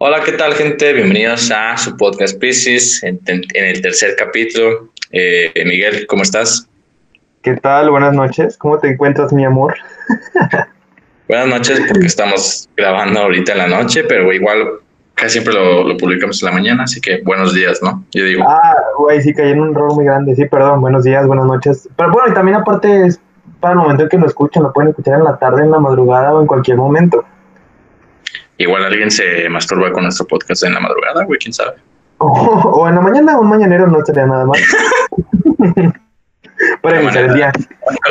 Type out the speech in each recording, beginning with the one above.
Hola, ¿qué tal, gente? Bienvenidos a su podcast Pisces en, el tercer capítulo. Eh, Miguel, ¿cómo estás? ¿Qué tal? Buenas noches. ¿Cómo te encuentras, mi amor? Buenas noches, porque estamos grabando ahorita en la noche, pero igual casi siempre lo, lo publicamos en la mañana, así que buenos días, ¿no? Yo digo, Ah, güey, sí caí en un error muy grande. Sí, perdón. Buenos días, buenas noches. Pero bueno, y también aparte es para el momento en que lo escuchan, lo pueden escuchar en la tarde, en la madrugada o en cualquier momento. Igual alguien se masturba con nuestro podcast en la madrugada, güey, quién sabe. O, o en la mañana, un mañanero no estaría nada mal. para iniciar el día.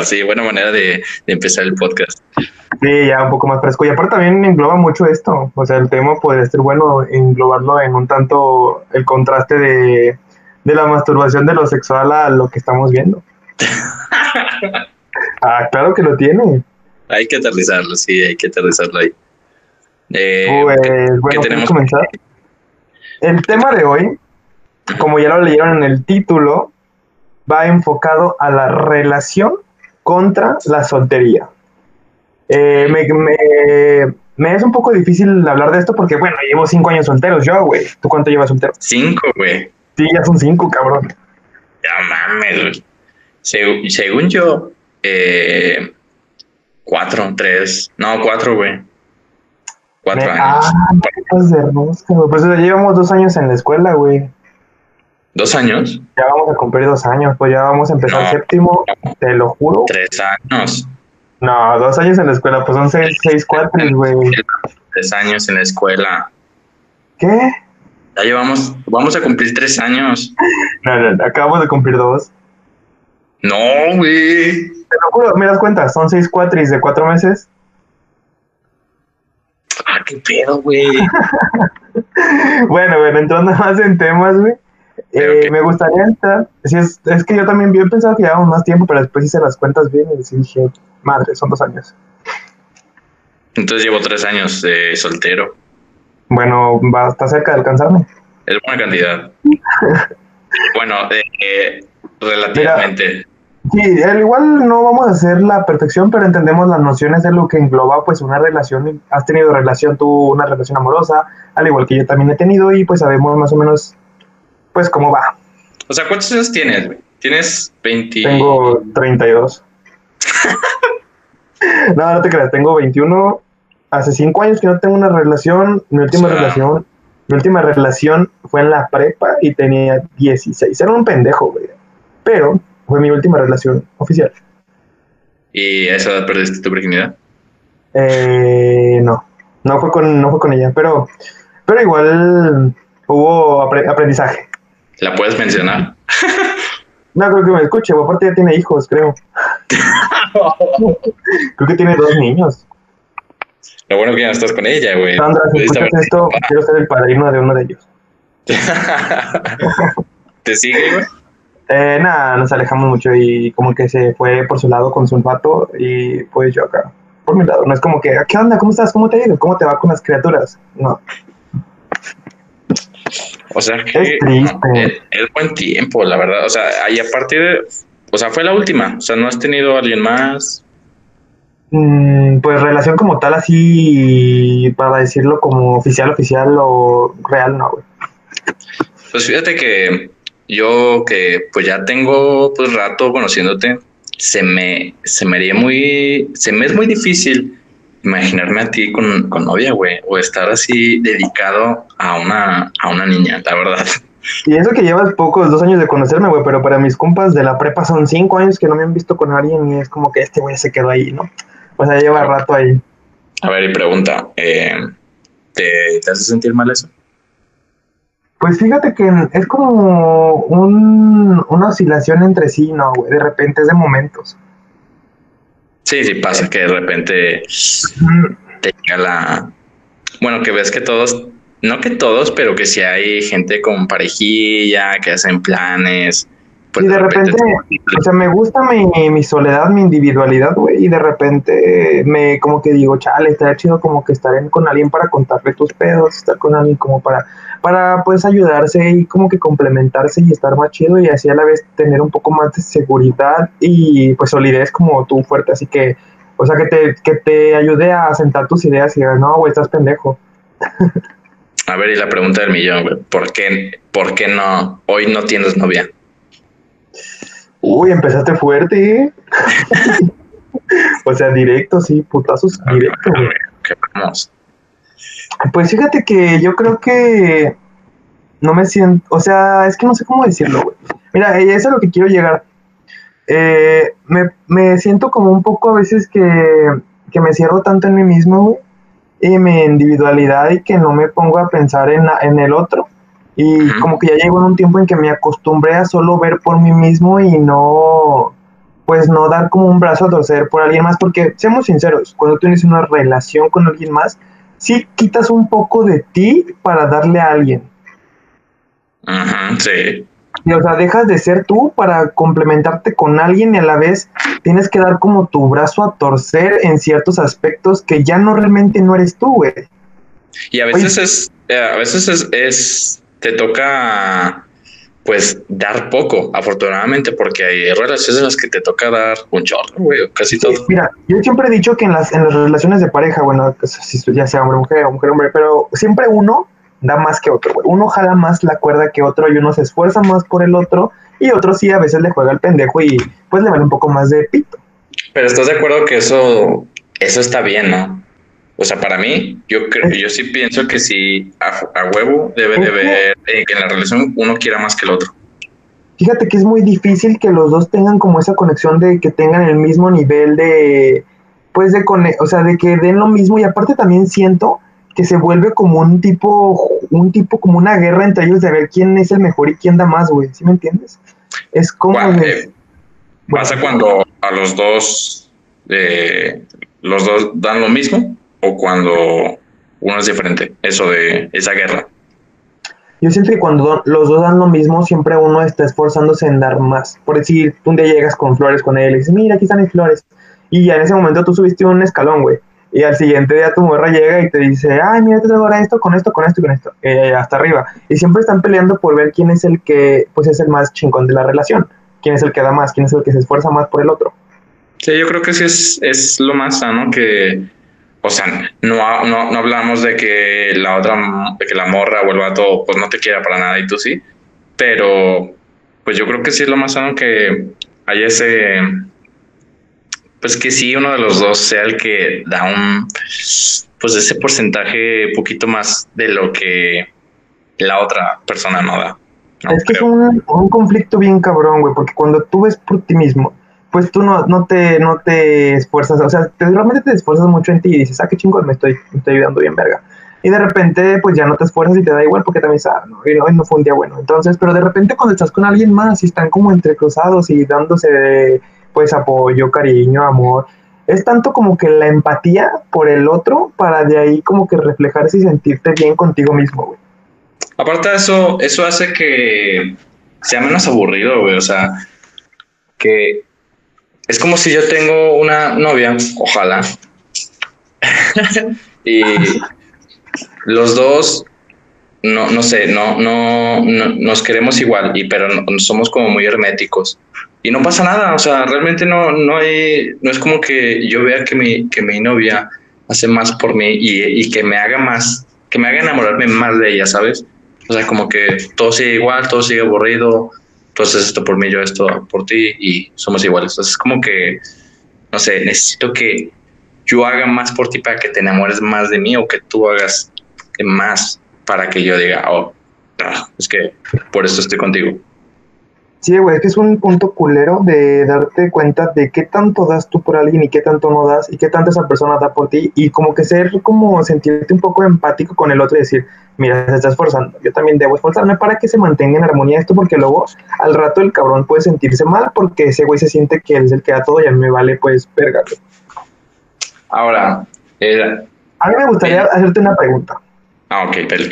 Sí, buena manera de, de empezar el podcast. Sí, ya un poco más fresco. Y aparte también engloba mucho esto. O sea, el tema podría ser bueno englobarlo en un tanto el contraste de, de la masturbación de lo sexual a lo que estamos viendo. Ah, claro que lo tiene. Hay que aterrizarlo, sí, hay que aterrizarlo ahí. Eh, Pues ¿qué- bueno, ¿qué tenemos? ¿podemos comenzar? El tema de hoy, como ya lo leyeron en el título, va enfocado a la relación contra la soltería. Eh, me, me- me es un poco difícil hablar de esto porque, bueno, llevo cinco años solteros yo, güey. ¿Tú cuánto llevas soltero? Cinco, güey. Sí, ya son cinco, cabrón. Ya mames, güey. Segu- según yo, eh, cuatro, tres, no, cuatro, güey. Cuatro Me- años. Ah, pues de rosca. Pues llevamos dos años en la escuela, güey. ¿Dos años? Ya vamos a cumplir dos años, pues ya vamos a empezar No. séptimo, te lo juro. Tres años. No, dos años en la escuela, pues son seis, seis cuatro, güey. Tres años en la escuela. ¿Qué? Ya llevamos, vamos a cumplir tres años. No, no, acabamos de cumplir dos. No, güey. Te lo juro, me das cuenta, son seis cuatris de cuatro meses. Qué pedo, güey. Bueno, bueno, entrando más en temas, güey. Eh, me gustaría entrar. Sí, es, es que yo también bien pensaba que llevábamos más tiempo, pero después hice las cuentas bien y dije, madre, son dos años. Entonces llevo tres años de soltero. Bueno, va, está cerca de alcanzarme. Es buena cantidad. bueno, eh, eh, relativamente. Sí, al igual no vamos a hacer la perfección, pero entendemos las nociones de lo que engloba pues una relación. Has tenido relación tú, una relación amorosa, al igual que yo también he tenido y pues sabemos más o menos pues cómo va. O sea, ¿cuántos años tienes, güey? Tienes 20. Tengo 32. no, no te creas, tengo 21. Hace 5 años que no tengo una relación. Mi última O sea- relación, mi última relación fue en la prepa y tenía 16. Era un pendejo, güey. Pero fue mi última relación oficial. ¿Y a esa edad perdiste tu virginidad? Eh, no, no fue con, no fue con ella, pero, pero igual hubo apre- aprendizaje. ¿La puedes mencionar? No creo que me escuche, aparte ya tiene hijos, creo. Creo que tiene dos niños. Lo bueno que ya no estás con ella, güey. Sandra, si escuchas esto, quiero ser el padrino de uno de ellos. ¿Te sigue, güey? Eh, nada, nos alejamos mucho y como que se fue por su lado con su olfato y pues yo acá, por mi lado. No es como que, ¿qué onda? ¿Cómo estás? ¿Cómo te ha ido? ¿Cómo te va con las criaturas? No. O sea, que Es es, es buen tiempo, la verdad. O sea, y a partir de. O sea, fue la última. O sea, no has tenido a alguien más. Mm, pues relación como tal, así, para decirlo como oficial, oficial o real, no, güey. Pues fíjate que yo que pues ya tengo pues rato conociéndote, se me, se me haría muy, se me es muy difícil imaginarme a ti con, con novia, güey, o estar así dedicado a una, a una niña, la verdad. Y eso que llevas pocos, dos años de conocerme, güey, pero para mis compas de la prepa son cinco años que no me han visto con alguien y es como que este güey se quedó ahí, ¿no? O sea, lleva rato ahí. A ver, y pregunta, eh, ¿te, ¿te hace sentir mal eso? Pues fíjate que es como un, una oscilación entre sí, ¿no, güey? De repente es de momentos. Sí, sí, pasa que de repente te llega la... Bueno, que ves que todos, no que todos, pero que si hay gente con parejilla, que hacen planes. Pues y de repente, o sea, me gusta mi, mi soledad, mi individualidad, güey, y de repente me como que digo, chale, estaría chido como que estar en- con alguien para contarle tus pedos, estar con alguien como para, para pues ayudarse y como que complementarse y estar más chido y así a la vez tener un poco más de seguridad y pues solidez como tú fuerte, así que, o sea, que te, que te ayude a sentar tus ideas y digas, no, güey, estás pendejo. A ver, y la pregunta del millón, güey. ¿Por qué, ¿Por qué no hoy no tienes novia? Uy, empezaste fuerte, ¿eh? o sea, directo, sí, putazos directo, güey. ¿Qué vamos? Pues fíjate que yo creo que no me siento, o sea, es que no sé cómo decirlo, güey. Mira, eso es a lo que quiero llegar. Eh, me, me, siento como un poco a veces que, que me cierro tanto en mí mismo, güey, y mi individualidad y que no me pongo a pensar en, en el otro. Y como que ya llegó en un tiempo en que me acostumbré a solo ver por mí mismo y no, pues no dar como un brazo a torcer por alguien más, porque seamos sinceros, cuando tienes una relación con alguien más, sí quitas un poco de ti para darle a alguien. sí. Y, o sea, dejas de ser tú para complementarte con alguien y a la vez tienes que dar como tu brazo a torcer en ciertos aspectos que ya no realmente no eres tú, güey. Y a veces es, eh, a veces es, es, te toca pues dar poco, afortunadamente, porque hay relaciones en las que te toca dar un chorro, güey, casi todo. Mira, yo siempre he dicho que en las, en las relaciones de pareja, bueno, pues, ya sea hombre, mujer o mujer, hombre, pero siempre uno da más que otro, güey. Uno jala más la cuerda que otro y uno se esfuerza más por el otro y otro sí a veces le juega el pendejo y pues le vale un poco más de pito. Pero estás de acuerdo que eso, eso está bien, ¿no? O sea, para mí, yo creo, yo sí pienso que si a, huevo debe de ver eh, que en la relación uno quiera más que el otro. Fíjate que es muy difícil que los dos tengan como esa conexión de que tengan el mismo nivel de, pues de, o sea, de que den lo mismo. Y aparte también siento que se vuelve como un tipo, un tipo como una guerra entre ellos de ver quién es el mejor y quién da más, güey, ¿sí me entiendes? Es como... Eh, pasa cuando a los dos, eh, los dos dan lo mismo o cuando uno es diferente, eso de esa guerra. Yo siento que cuando los dos dan lo mismo, siempre uno está esforzándose en dar más. Por decir, tú un día llegas con flores con él y dices, mira, aquí están mis flores. Y ya en ese momento tú subiste un escalón, güey. Y al siguiente día tu morra llega y te dice, ay, mira, te traigo ahora esto, con esto, con esto y con esto. Eh, hasta arriba. Y siempre están peleando por ver quién es el que, pues, es el más chingón de la relación. Quién es el que da más, quién es el que se esfuerza más por el otro. Sí, yo creo que sí es, es lo más sano que o sea, no, no, no hablamos de que la otra, de que la morra vuelva a todo, pues no te quiera para nada y tú sí, pero pues yo creo que sí es lo más sano que hay ese, pues que sí uno de los dos sea el que da un, pues ese porcentaje poquito más de lo que la otra persona no da. es que es un, un conflicto bien cabrón, güey, porque cuando tú ves por ti mismo pues tú no, no, te, no te esfuerzas, o sea, te, realmente te esfuerzas mucho en ti y dices, ah, qué chingón, me estoy, me estoy ayudando bien, verga. Y de repente, pues ya no te esfuerzas y te da igual porque también sabes, ¿no? Y hoy no fue un día bueno. Entonces, pero de repente cuando estás con alguien más y están como entrecruzados y dándose, pues, apoyo, cariño, amor, es tanto como que la empatía por el otro para de ahí como que reflejarse y sentirte bien contigo mismo, güey. Aparte de eso, eso hace que sea menos aburrido, güey. O sea, que es como si yo tengo una novia, ojalá, y los dos, no, no sé, no, no, nos queremos igual, y, pero somos como muy herméticos. Y no pasa nada, o sea, realmente no, no hay, no es como que yo vea que mi, que mi novia hace más por mí y, y que me haga más, que me haga enamorarme más de ella, ¿sabes? O sea, como que todo sigue igual, todo sigue aburrido, entonces esto por mí, yo esto por ti y somos iguales. Entonces es como que, no sé, necesito que yo haga más por ti para que te enamores más de mí o que tú hagas más para que yo diga, oh, es que por esto estoy contigo. Sí, güey, es que es un punto culero de darte cuenta de qué tanto das tú por alguien y qué tanto no das y qué tanto esa persona da por ti y como que ser como sentirte un poco empático con el otro y decir, mira, se está esforzando, yo también debo esforzarme para que se mantenga en armonía esto porque luego al rato el cabrón puede sentirse mal porque ese güey se siente que él es el que da todo y a mí me vale pues verga. Ahora, eh, a mí me gustaría hacerte una pregunta. Ah, ok, pero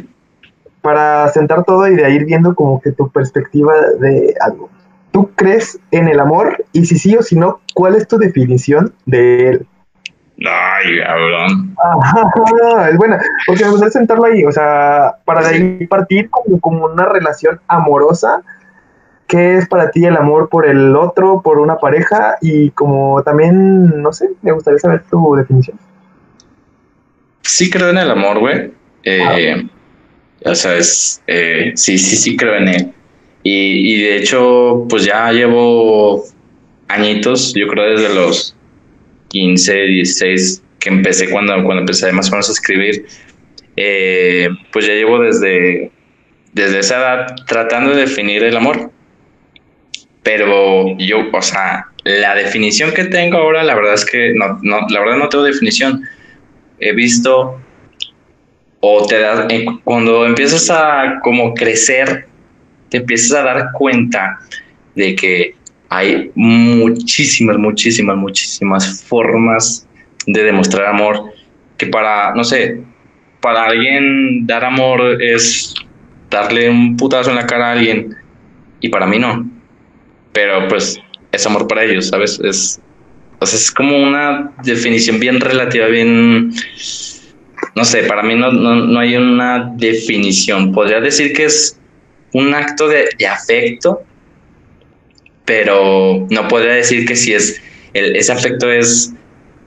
para sentar todo y de ir viendo como que tu perspectiva de algo. ¿Tú crees en el amor? Y si sí o si no, ¿cuál es tu definición de él? Ay, cabrón. es buena, porque me gustaría sentarlo ahí, o sea, para de ahí partir como, como una relación amorosa. ¿Qué es para ti el amor por el otro, por una pareja? Y como también, no sé, me gustaría saber tu definición. Sí creo en el amor, güey. Eh, O sea, es, eh, sí, sí, sí creo en él. Y, y de hecho, pues ya llevo añitos, yo creo desde los 15, 16 que empecé cuando, cuando empecé más o menos a escribir, eh, pues ya llevo desde, desde esa edad tratando de definir el amor. Pero yo, o sea, la definición que tengo ahora, la verdad es que no, no la verdad no tengo definición. He visto o te das, cuando empiezas a como crecer, te empiezas a dar cuenta de que hay muchísimas, muchísimas, muchísimas formas de demostrar amor que para, no sé, para alguien dar amor es darle un putazo en la cara a alguien y para mí no. Pero pues es amor para ellos, ¿sabes? Es, es como una definición bien relativa, bien... No sé, para mí no, no, hay una definición. Podría decir que es un acto de, de afecto, pero no podría decir que si es el, ese afecto es,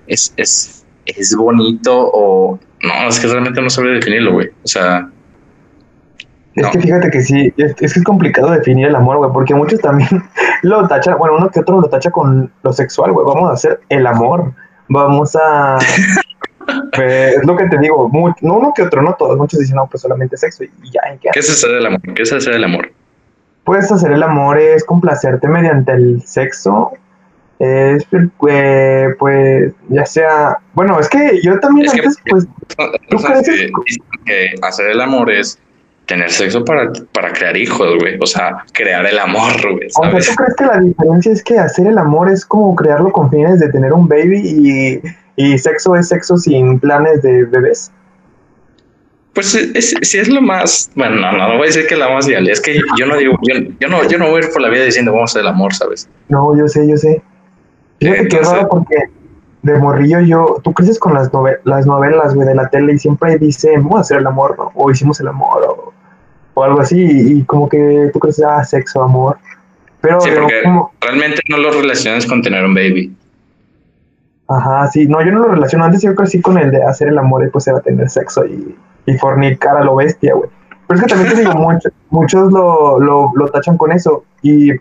es, es, es bonito o no, es que realmente no sabría definirlo, güey. O sea, es que fíjate que sí, es, que es complicado definir el amor, güey, porque muchos también lo tachan, bueno, uno que otro lo tacha con lo sexual, güey, vamos a hacer el amor, vamos a... Pues, es lo que te digo, no uno que otro, no todos, muchos dicen, no, pues solamente sexo y ya. qué? ¿Qué es hacer el amor? ¿Qué es hacer el amor? Puedes hacer el amor es complacerte mediante el sexo. Es, eh, pues, ya sea. Bueno, es que yo también antes, pues. ¿tú crees que, hacer el amor es tener sexo para, para crear hijos, güey. O sea, crear el amor, güey. O sea, ¿tú crees que la diferencia es que hacer el amor es como crearlo con fines de tener un baby y, y sexo es sexo sin planes de bebés? Pues si es, lo más, bueno, no, no, voy a decir que es la más ideal, es que yo no digo, yo, no, yo no voy a ir por la vida diciendo vamos a hacer el amor, ¿sabes? No, yo sé, yo sé. Fíjate que raro porque de morrillo yo, tú creces con las, las novelas, güey, de la tele y siempre dicen, vamos a hacer el amor, ¿no? O hicimos el amor, o, o algo así, y, como que tú creces, ah, sexo, amor. Pero sí, porque realmente no lo relacionas con tener un baby. Ajá, sí, no, yo no lo relaciono. Antes yo crecí con el de hacer el amor y pues era tener sexo y y fornicar a lo bestia, güey. Pero es que también te digo, muchos, lo, lo, lo, tachan con eso. Y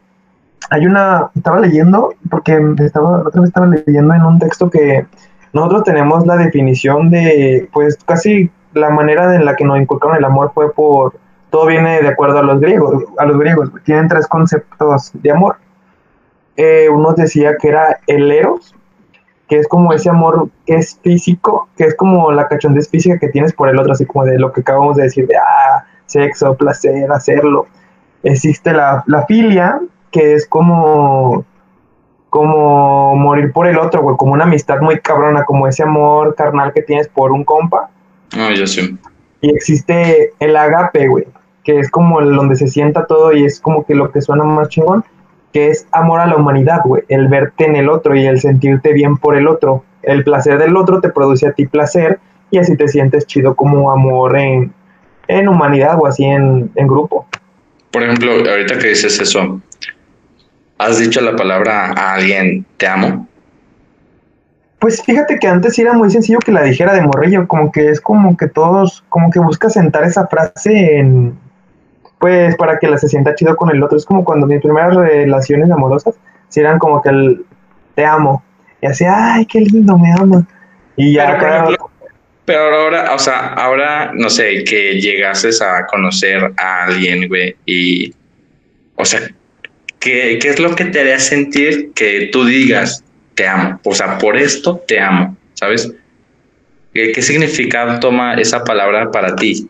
hay una, estaba leyendo, porque estaba, otra vez estaba leyendo en un texto que nosotros tenemos la definición de, pues casi la manera en la que nos inculcaron el amor fue por, todo viene de acuerdo a los griegos, a los griegos, tienen tres conceptos de amor. Eh, uno decía que era el eros, que es como ese amor que es físico, que es como la cachondez física que tienes por el otro, así como de lo que acabamos de decir, de ah, sexo, placer, hacerlo. Existe la, la filia, que es como, como morir por el otro, güey, como una amistad muy cabrona, como ese amor carnal que tienes por un compa. Ah, yo sí. Y existe el agape, güey, que es como el donde se sienta todo y es como que lo que suena más chingón que es amor a la humanidad, güey, el verte en el otro y el sentirte bien por el otro. El placer del otro te produce a ti placer y así te sientes chido como amor en, en humanidad o así en, en grupo. Por ejemplo, ahorita que dices eso, ¿has dicho la palabra a alguien te amo? Pues fíjate que antes era muy sencillo que la dijera de morrillo, como que es como que todos, como que busca sentar esa frase en, pues para que la se sienta chido con el otro. Es como cuando mis primeras relaciones amorosas, si eran como que el te amo. Y así, ay, qué lindo, me ama. Y ya, pero, pero ahora, o sea, ahora, no sé, que llegases a conocer a alguien, güey, y, o sea, ¿qué, ¿qué es lo que te haría sentir que tú digas, te amo? O sea, por esto te amo, ¿sabes? ¿Qué, qué significado toma esa palabra para ti?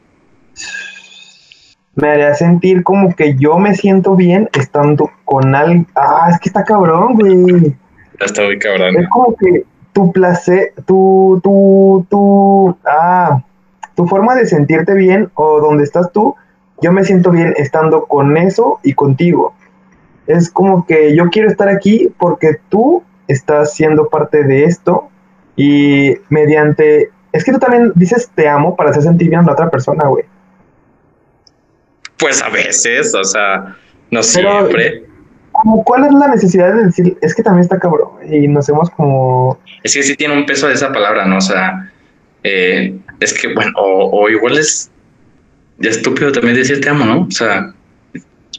Me haría sentir como que yo me siento bien estando con alguien. Ah, es que está cabrón, güey. Está muy cabrón. Es como que tu placer, tu, tu, tu, ah, tu forma de sentirte bien o donde estás tú, yo me siento bien estando con eso y contigo. Es como que yo quiero estar aquí porque tú estás siendo parte de esto y mediante, es que tú también dices te amo para hacer sentir bien a la otra persona, güey. Pues a veces, o sea, no siempre. ¿Cuál es la necesidad de decir? Es que también está cabrón y nos hemos como... Es que sí tiene un peso de esa palabra, ¿no? O sea, eh, es que, bueno, o, igual es... ya estúpido también decir te amo, ¿no? O sea,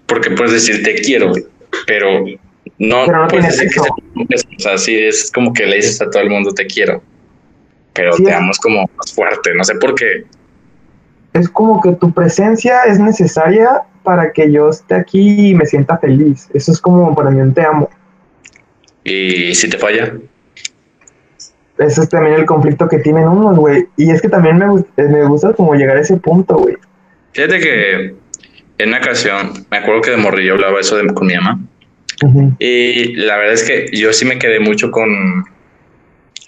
porque puedes decir te quiero, pero no, Pero no puedes decir que te- o sea, sí es como que le dices a todo el mundo te quiero, pero Sí, te amo es como más fuerte, no sé por qué. Es como que tu presencia es necesaria para que yo esté aquí y me sienta feliz. Eso es como para mí un te amo. Y si te falla, Ese es también el conflicto que tienen unos, güey. Y es que también me, eh, me gusta como llegar a ese punto, güey. fíjate que en una ocasión, me acuerdo que de morrillo hablaba eso de, con mi mamá, y la verdad es que yo sí me quedé mucho con,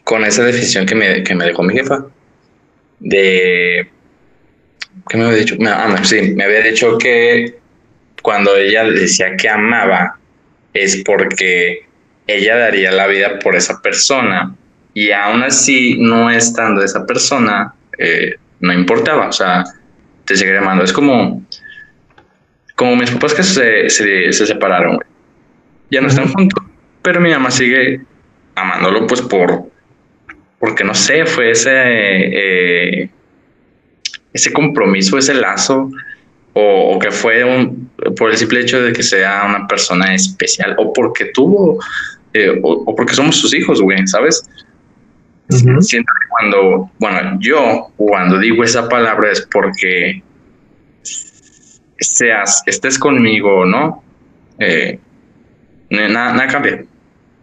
con esa definición que me, que me dejó mi jefa, de... ¿Qué me había dicho? Me- Ah, no, sí, me había dicho que cuando ella decía que amaba es porque ella daría la vida por esa persona y aún así no estando esa persona eh, no importaba, o sea, te seguiría amando. Es como, como mis papás que se, se, se separaron, güey. ya no están juntos, pero mi mamá sigue amándolo pues por, porque no sé, fue ese, eh, ese compromiso, ese lazo, o, o que fue un, por el simple hecho de que sea una persona especial, o porque tuvo, eh, o, o porque somos sus hijos, güey, ¿sabes? Siento que cuando, bueno, yo cuando digo esa palabra es porque seas, estés conmigo, ¿no? Eh, nada, nada cambia.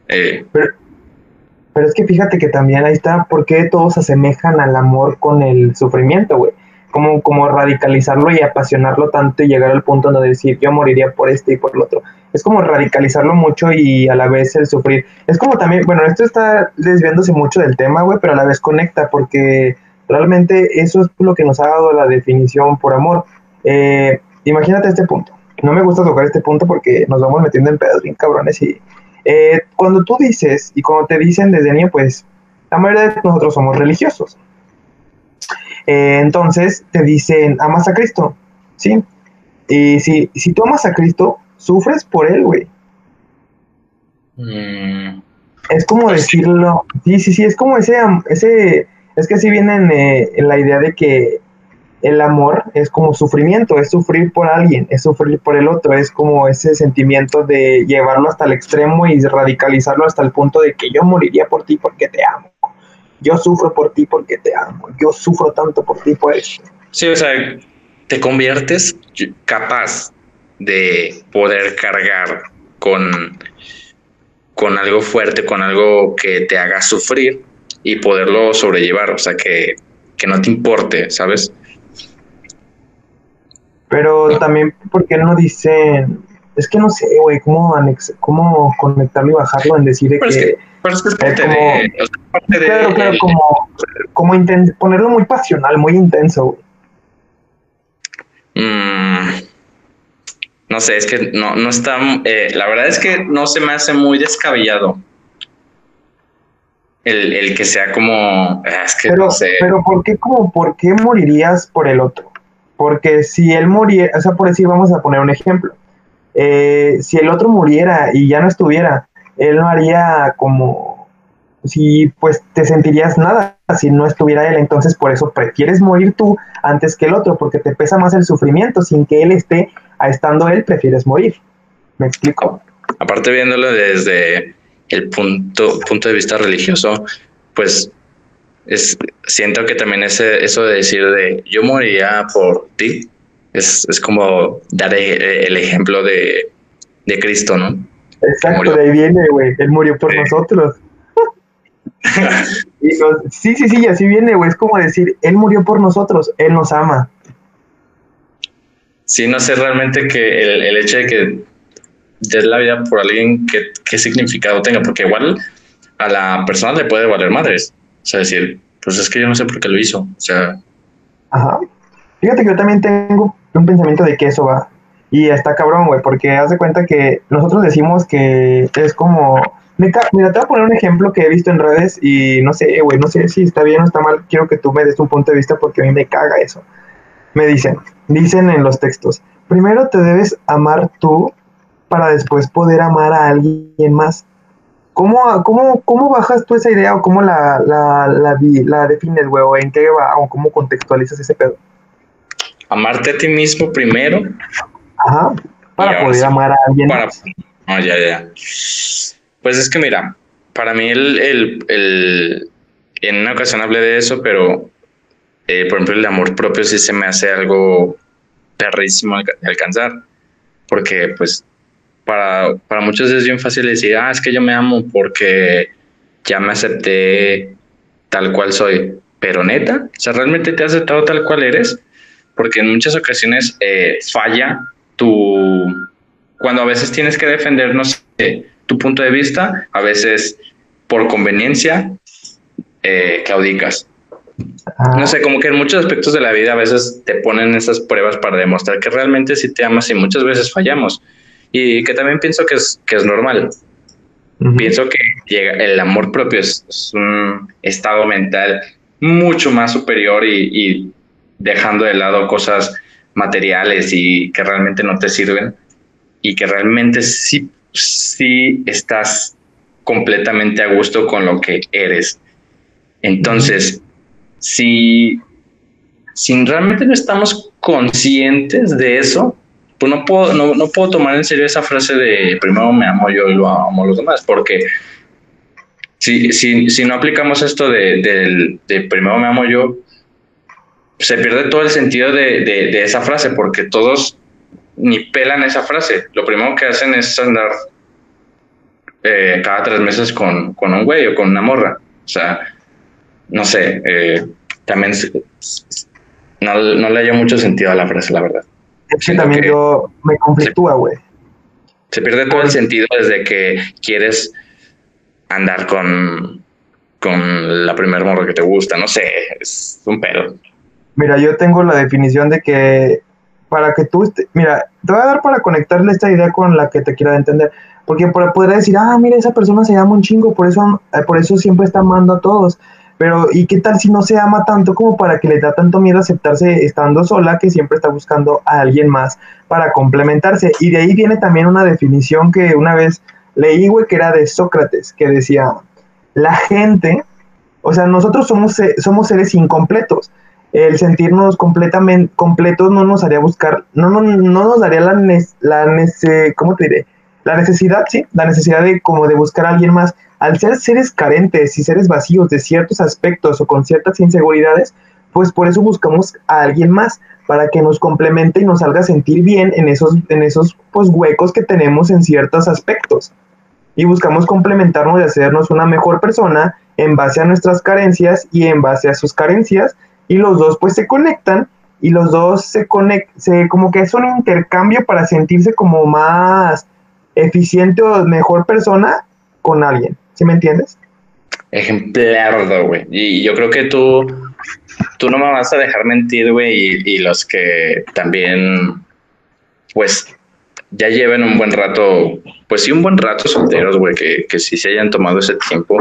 Eh, Pero es que fíjate que también ahí está por qué todos asemejan al amor con el sufrimiento, güey. Como, como radicalizarlo y apasionarlo tanto y llegar al punto de decir yo moriría por este y por el otro. Es como radicalizarlo mucho y a la vez el sufrir. Es como también, bueno, esto está desviándose mucho del tema, güey, pero a la vez conecta porque realmente eso es lo que nos ha dado la definición por amor. Eh, imagínate este punto. No me gusta tocar este punto porque nos vamos metiendo en pedos cabrones y eh, cuando tú dices y cuando te dicen desde niño, pues la mayoría de nosotros somos religiosos. Eh, entonces te dicen, amas a Cristo, ¿sí? Y si, si tú amas a Cristo, sufres por Él, güey. mm, Es como Pues decirlo, sí, sí, sí, es como ese, ese es que así viene en, eh, en la idea de que el amor es como sufrimiento, es sufrir por alguien, es sufrir por el otro, es como ese sentimiento de llevarlo hasta el extremo y radicalizarlo hasta el punto de que yo moriría por ti porque te amo, yo sufro por ti porque te amo, yo sufro tanto por ti por eso. Sí, o sea, te conviertes capaz de poder cargar con, con algo fuerte, con algo que te haga sufrir y poderlo sobrellevar, o sea, que, que no te importe, ¿sabes? Pero No. también, ¿por qué no dicen? Es que no sé, güey, cómo, anex- cómo conectarlo y bajarlo en decir de que, pero es que es parte como- de... o sea, parte de claro, claro, el- como, como inten- ponerlo muy pasional, muy intenso. Mm, no sé, es que no, no está. eh, la verdad es que no se me hace muy descabellado. El, el que sea como. ah, Es que Pero, no sé. pero ¿por qué, como, por qué morirías por el otro? Porque si él muriera, o sea, por decir, vamos a poner un ejemplo. Eh, si el otro muriera y ya no estuviera, él no haría como, si pues te sentirías nada si no estuviera él, entonces por eso prefieres morir tú antes que el otro, porque te pesa más el sufrimiento, sin que él esté, a estando él, prefieres morir. ¿Me explico? Aparte, viéndolo desde el punto, punto de vista religioso, pues es, siento que también ese, eso de decir de yo moriría por ti es, es como dar el ejemplo de, de Cristo, ¿no? Exacto, de ahí viene, güey, él murió por Sí. nosotros. Y nos- sí, sí, sí, así viene, güey. Es como decir, Él murió por nosotros, Él nos ama. Sí, no sé realmente que el, el hecho de que des la vida por alguien, qué, qué significado tenga, porque igual a la persona le puede valer madres. O sea, decir, pues es que yo no sé por qué lo hizo. O sea, Ajá. Fíjate que yo también tengo un pensamiento de que eso va. Y está cabrón, güey, porque haz de cuenta que nosotros decimos que es como. Mira, te voy a poner un ejemplo que he visto en redes y no sé, güey, no sé si está bien o está mal. Quiero que tú me des un punto de vista porque a mí me caga eso. Me dicen, dicen en los textos, primero te debes amar tú para después poder amar a alguien más. ¿Cómo, cómo, cómo bajas tú esa idea o cómo la, la, la, la defines, güey? ¿O en qué va? ¿O cómo contextualizas ese pedo? amarte a ti mismo primero. Ajá, para poder amar a alguien. Para, no, ya, ya. Pues es que mira, para mí el, el, el, en una ocasión hablé de eso, pero eh, por ejemplo el amor propio sí se me hace algo perrísimo de alcanzar, porque pues para, para muchos es bien fácil decir, ah, es que yo me amo porque ya me acepté tal cual soy, pero neta, o sea, realmente te has aceptado tal cual eres, porque en muchas ocasiones eh, falla tu, cuando a veces tienes que defendernos tu punto de vista, a veces por conveniencia eh, claudicas. No sé, como que en muchos aspectos de la vida a veces te ponen esas pruebas para demostrar que realmente sí te amas y muchas veces fallamos. Y que también pienso que es, que es normal. Pienso que llega, el amor propio es, un estado mental mucho más superior y, y, dejando de lado cosas materiales y que realmente no te sirven y que realmente sí, sí estás completamente a gusto con lo que eres. Entonces, si, si realmente no estamos conscientes de eso, pues no puedo, no, no, puedo tomar en serio esa frase de primero me amo yo y lo amo los demás, porque si, si, si no aplicamos esto de, de, primero me amo yo, se pierde todo el sentido de, de, esa frase, porque todos ni pelan esa frase. Lo primero que hacen es andar eh, cada tres meses con, con un güey o con una morra. O sea, no sé, eh, también no, no, le haya mucho sentido a la frase, la verdad. Sí, también yo me conflictúa, güey. Se, pierde todo el sentido desde que quieres andar con, con la primer morra que te gusta, no sé, es un pedo. Mira, yo tengo la definición de que para que tú, mira, te voy a dar para conectarle esta idea con la que te quiera entender, porque poder decir, ah, mira, esa persona se llama un chingo, por eso, eh, por eso siempre está amando a todos. Pero, ¿y qué tal si no se ama tanto como para que le da tanto miedo aceptarse estando sola que siempre está buscando a alguien más para complementarse? Y de ahí viene también una definición que una vez leí, güey, que era de Sócrates, que decía, la gente, o sea, nosotros somos, somos seres incompletos. El sentirnos completamente completos no nos haría buscar, no, no, no nos daría la, la, ¿cómo te diré? La necesidad, sí, la necesidad de como de buscar a alguien más al ser seres carentes y seres vacíos de ciertos aspectos o con ciertas inseguridades, pues por eso buscamos a alguien más para que nos complemente y nos haga sentir bien en esos, en esos pues, huecos que tenemos en ciertos aspectos. Y buscamos complementarnos y hacernos una mejor persona en base a nuestras carencias y en base a sus carencias. Y los dos pues se conectan y los dos se conectan, como que es un intercambio para sentirse como más eficiente o mejor persona con alguien. ¿Sí me entiendes? Ejemplar, güey. Y yo creo que tú, tú no me vas a dejar mentir, güey, y, los que también, pues, ya lleven un buen rato, pues sí, un buen rato solteros, güey, que, que sí se hayan tomado ese tiempo,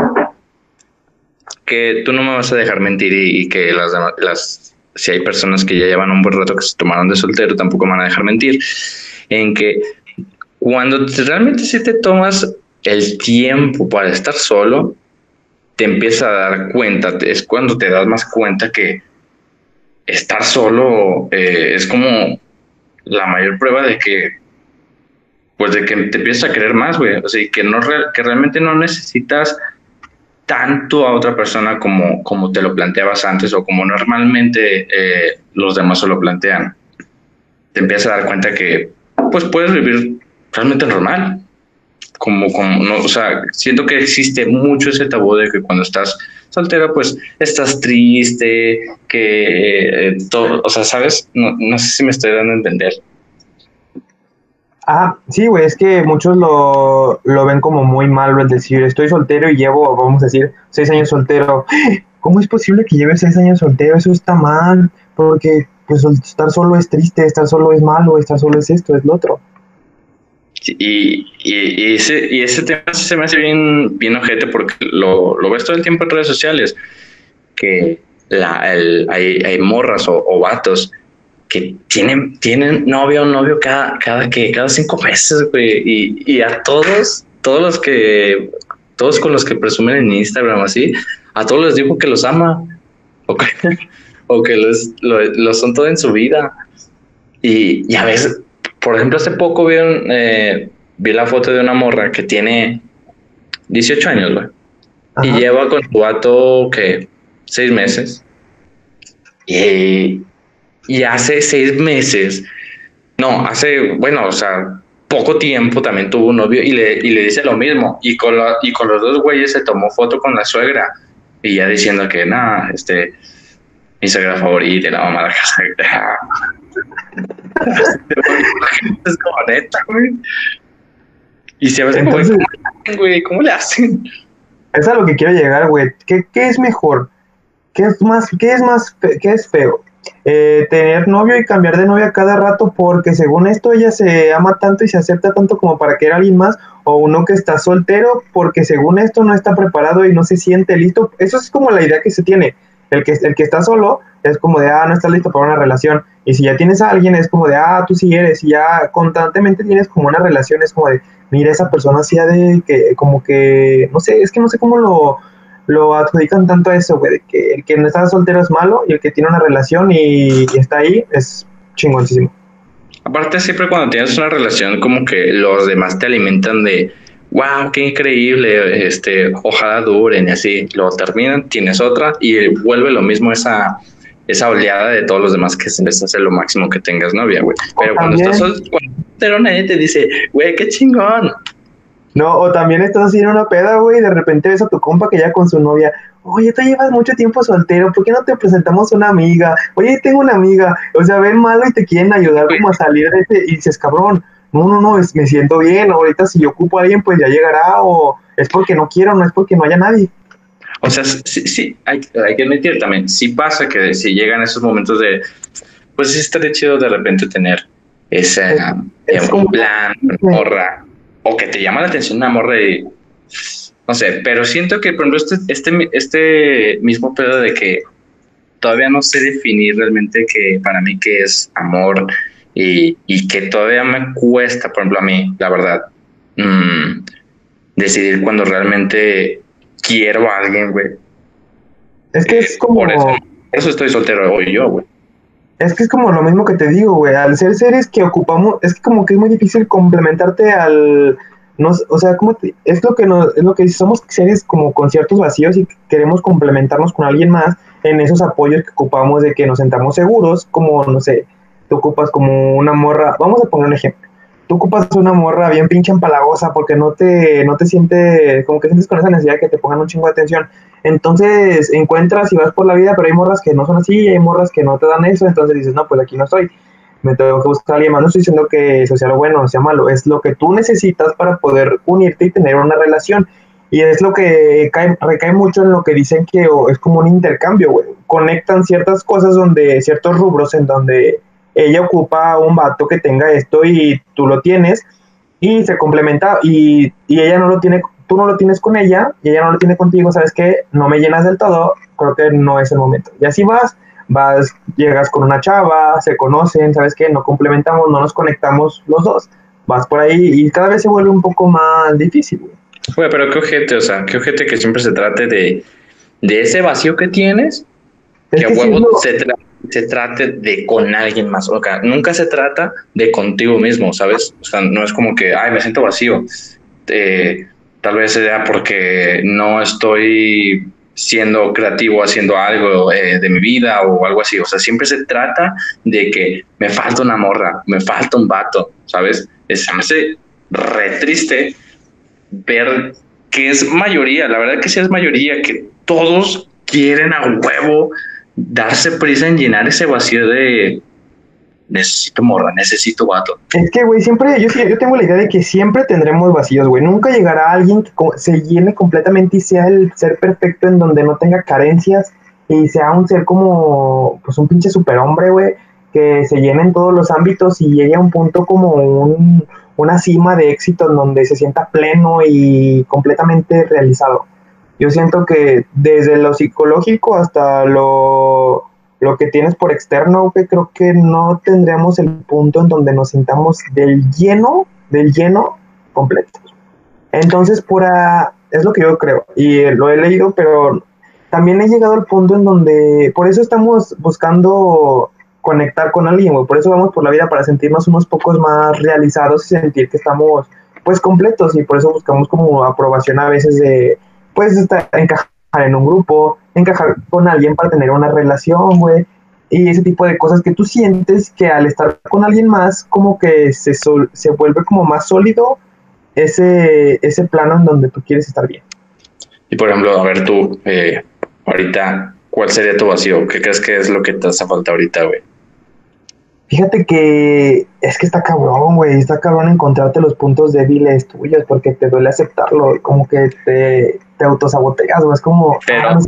que tú no me vas a dejar mentir y, que las, las, si hay personas que ya llevan un buen rato que se tomaron de soltero, tampoco me van a dejar mentir, en que cuando realmente sí te tomas el tiempo para estar solo, te empieza a dar cuenta, es cuando te das más cuenta que estar solo eh, es como la mayor prueba de que, pues de que te empiezas a querer más, güey. O sea, que, no que realmente no necesitas tanto a otra persona como, como te lo planteabas antes o como normalmente eh, los demás se lo plantean. Te empiezas a dar cuenta que, pues puedes vivir realmente normal como, como, no, o sea, siento que existe mucho ese tabú de que cuando estás soltera, pues estás triste, que eh, todo, o sea, ¿sabes? No, no sé si me estoy dando a entender. Ah, sí, güey, es que muchos lo, lo ven como muy malo el decir, estoy soltero y llevo, vamos a decir, seis años soltero. ¿Cómo es posible que lleve seis años soltero? Eso está mal, porque pues estar solo es triste, estar solo es malo, estar solo es esto, es lo otro. Y, y, ese, y ese tema se me hace bien, bien ojete porque lo, lo ves todo el tiempo en redes sociales, que la, el, hay, hay, morras o, o, vatos que tienen, tienen novio o novio cada, cada, que, cada cinco meses, güey, y, y a todos, todos los que, todos con los que presumen en Instagram así, a todos les digo que los ama. o que lo, son todo en su vida. Y, a veces, por ejemplo, hace poco vi, eh, vi la foto de una morra que tiene 18 años, güey. Y lleva con su vato, que seis meses. Y, y hace seis meses, no, hace, bueno, o sea, poco tiempo también tuvo un novio y le, y le dice lo mismo. Y con, y con los dos güeyes se tomó foto con la suegra. Y ya diciendo que, nada, este, mi suegra favorita y la mamá de la casa. es como neta, güey. Y se ve güey, ¿cómo le hacen? Es a lo que quiero llegar, güey. ¿Qué, ¿Qué, es mejor? ¿Qué es más, qué es más, qué es feo? Eh, tener novio y cambiar de novia cada rato porque según esto ella se ama tanto y se acepta tanto como para querer a alguien más o uno que está soltero porque según esto no está preparado y no se siente listo. Eso es como la idea que se tiene. El que, el que está solo es como de, ah, no está listo para una relación. Y si ya tienes a alguien es como de, ah, tú sí eres. Y ya constantemente tienes como una relación, es como de, mira, esa persona hacía de que, como que, no sé, es que no sé cómo lo, lo adjudican tanto a eso, güey, de que el que no está soltero es malo y el que tiene una relación y, está ahí es chingoncísimo. Aparte, siempre cuando tienes una relación, como que los demás te alimentan de, wow, qué increíble, este, ojalá duren y así, lo terminan, tienes otra y vuelve lo mismo esa, esa oleada de todos los demás que se les hace lo máximo que tengas novia, güey. Pero cuando estás soltero, nadie te dice, güey, qué chingón. No, o también estás haciendo una peda, güey, y de repente ves a tu compa que ya con su novia, oye, tú llevas mucho tiempo soltero, ¿por qué no te presentamos una amiga? Oye, tengo una amiga, o sea, ven malo y te quieren ayudar como a salir de este, y dices, cabrón, no, no, no, me siento bien, ahorita si yo ocupo a alguien, pues ya llegará, o es porque no quiero, no es porque no haya nadie. O sea, sí, sí hay, hay que admitir también, sí pasa que si llegan esos momentos de, pues sí estaría chido de repente tener ese es, un plan, morra, o que te llama la atención una morra y no sé, pero siento que por ejemplo este, este, este mismo pedo de que todavía no sé definir realmente que para mí qué es amor y, y, que todavía me cuesta, por ejemplo a mí, la verdad, mm, decidir cuando realmente quiero a alguien, güey. Es que es como... Por eso, estoy soltero hoy yo, güey. Es que es como lo mismo que te digo, güey. Al ser seres que ocupamos, es que como que es muy difícil complementarte al. No, o sea, como es lo que nos, es lo que somos seres como con ciertos vacíos y queremos complementarnos con alguien más en esos apoyos que ocupamos de que nos sentamos seguros, como no sé, te ocupas como una morra. Vamos a poner un ejemplo. Tú ocupas una morra bien pinche empalagosa porque no te, no te sientes, como que sientes con esa necesidad de que te pongan un chingo de atención entonces encuentras y vas por la vida, pero hay morras que no son así, hay morras que no te dan eso, entonces dices, no, pues aquí no estoy, me tengo que buscar a alguien más. No estoy diciendo que eso sea lo bueno o sea malo, es lo que tú necesitas para poder unirte y tener una relación. Y es lo que recae mucho en lo que dicen que es como un intercambio, güey. Conectan ciertas cosas donde, ciertos rubros en donde ella ocupa un vato que tenga esto y tú lo tienes y se complementa y, y ella no lo tiene tú no lo tienes con ella y ella no lo tiene contigo, ¿sabes qué? No me llenas del todo, creo que no es el momento. Y así vas, vas, llegas con una chava, se conocen, ¿sabes qué? No complementamos, no nos conectamos los dos. Vas por ahí y cada vez se vuelve un poco más difícil. Güey, pero qué ojete, o sea, qué ojete que siempre se trate de, de ese vacío que tienes, que a huevo se, se, trate de con alguien más. O sea, nunca se trata de contigo mismo, ¿sabes? O sea, no es como que, ay, me siento vacío. Eh, Tal vez sea porque no estoy siendo creativo haciendo algo eh, de mi vida o algo así. O sea, siempre se trata de que me falta una morra, me falta un vato, ¿sabes? Es, me hace re triste ver que es mayoría, la verdad que sí es mayoría, que todos quieren a huevo darse prisa en llenar ese vacío de, necesito morra, necesito vato. Es que, güey, siempre, yo, yo tengo la idea de que siempre tendremos vacíos, güey. Nunca llegará alguien que se llene completamente y sea el ser perfecto en donde no tenga carencias y sea un ser como, pues, un pinche superhombre, güey, que se llene en todos los ámbitos y llegue a un punto como un, una cima de éxito en donde se sienta pleno y completamente realizado. Yo siento que desde lo psicológico hasta lo lo que tienes por externo, que creo que no tendríamos el punto en donde nos sintamos del lleno, del lleno completo. Entonces, pura, es lo que yo creo, y lo he leído, pero también he llegado al punto en donde, por eso estamos buscando conectar con alguien, por eso vamos por la vida para sentirnos unos pocos más realizados y sentir que estamos pues completos y por eso buscamos como aprobación a veces de pues estar, encajar en un grupo, encajar con alguien para tener una relación, güey, y ese tipo de cosas que tú sientes que al estar con alguien más como que se, se vuelve como más sólido ese, ese plano en donde tú quieres estar bien. Y por ejemplo, a ver tú, eh, ahorita, ¿cuál sería tu vacío? ¿Qué crees que es lo que te hace falta ahorita, güey? Fíjate que es que está cabrón, güey, está cabrón encontrarte los puntos débiles tuyos porque te duele aceptarlo, como que te, te autosaboteas, güey, es como... Pero, ah,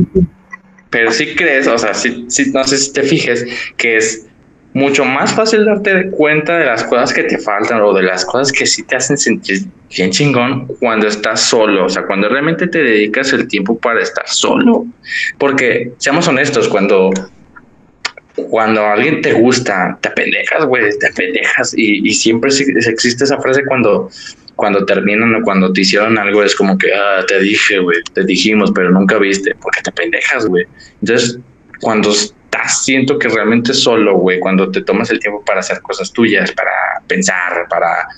pero sí crees, o sea, sí, sí, no sé si te fijes, que es mucho más fácil darte cuenta de las cosas que te faltan o de las cosas que sí te hacen sentir bien chingón cuando estás solo, o sea, cuando realmente te dedicas el tiempo para estar solo. Porque, seamos honestos, cuando, cuando alguien te gusta, te pendejas, güey, te pendejas. Y, y siempre existe esa frase cuando, cuando terminan o cuando te hicieron algo, es como que, ah, te dije, güey, te dijimos, pero nunca viste, porque te pendejas, güey. Entonces, cuando estás, siento que realmente solo, güey, cuando te tomas el tiempo para hacer cosas tuyas, para pensar, para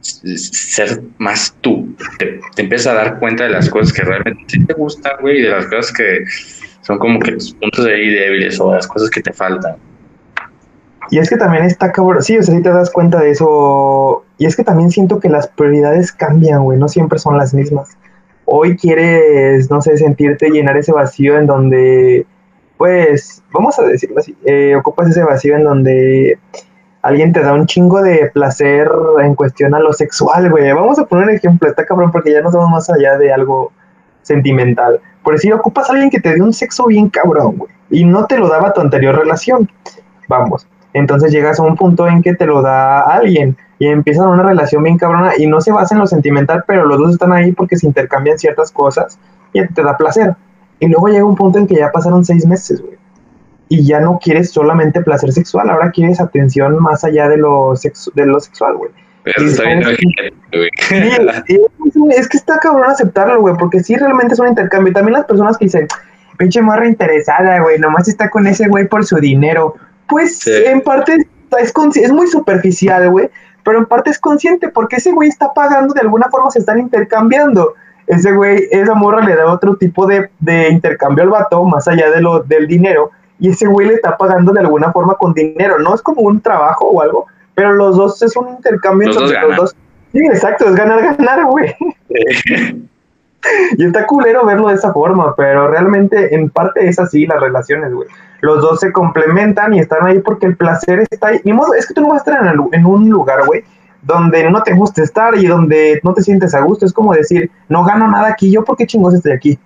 ser más tú, te, empiezas a dar cuenta de las cosas que realmente te gustan, güey, y de las cosas que son como que tus puntos de ahí débiles o las cosas que te faltan. Y es que también está cabrón, sí, o sea, si te das cuenta de eso. Y es que también siento que las prioridades cambian, güey, no siempre son las mismas. Hoy quieres, no sé, sentirte llenar ese vacío en donde pues, vamos a decirlo así, eh, ocupas ese vacío en donde alguien te da un chingo de placer en cuestión a lo sexual, güey. Vamos a poner un ejemplo, está cabrón, porque ya nos vamos más allá de algo sentimental. Por decir, ocupas a alguien que te dé un sexo bien cabrón, güey, y no te lo daba tu anterior relación. Vamos. Entonces llegas a un punto en que te lo da alguien y empiezan una relación bien cabrona y no se basa en lo sentimental, pero los dos están ahí porque se intercambian ciertas cosas y te da placer. Y luego llega un punto en que ya pasaron seis meses, güey. Y ya no quieres solamente placer sexual, ahora quieres atención más allá de lo, de lo sexual, güey. es, que está cabrón aceptarlo, güey, porque sí realmente es un intercambio. Y también las personas que dicen, pinche morra interesada, güey, nomás está con ese güey por su dinero. Pues en parte es, es muy superficial, güey, pero en parte es consciente porque ese güey está pagando, de alguna forma se están intercambiando. Ese güey, esa morra le da otro tipo de, intercambio al vato, más allá de lo, del dinero, y ese güey le está pagando de alguna forma con dinero, no es como un trabajo o algo, pero los dos es un intercambio los entre los dos. Sí, exacto, es ganar, ganar, güey. y está culero verlo de esa forma, pero realmente en parte es así las relaciones, güey. Los dos se complementan y están ahí porque el placer está ahí. Ni modo, es que tú no vas a estar en, un lugar, güey, donde no te gusta estar y donde no te sientes a gusto. Es como decir, no gano nada aquí, yo por qué chingos estoy aquí.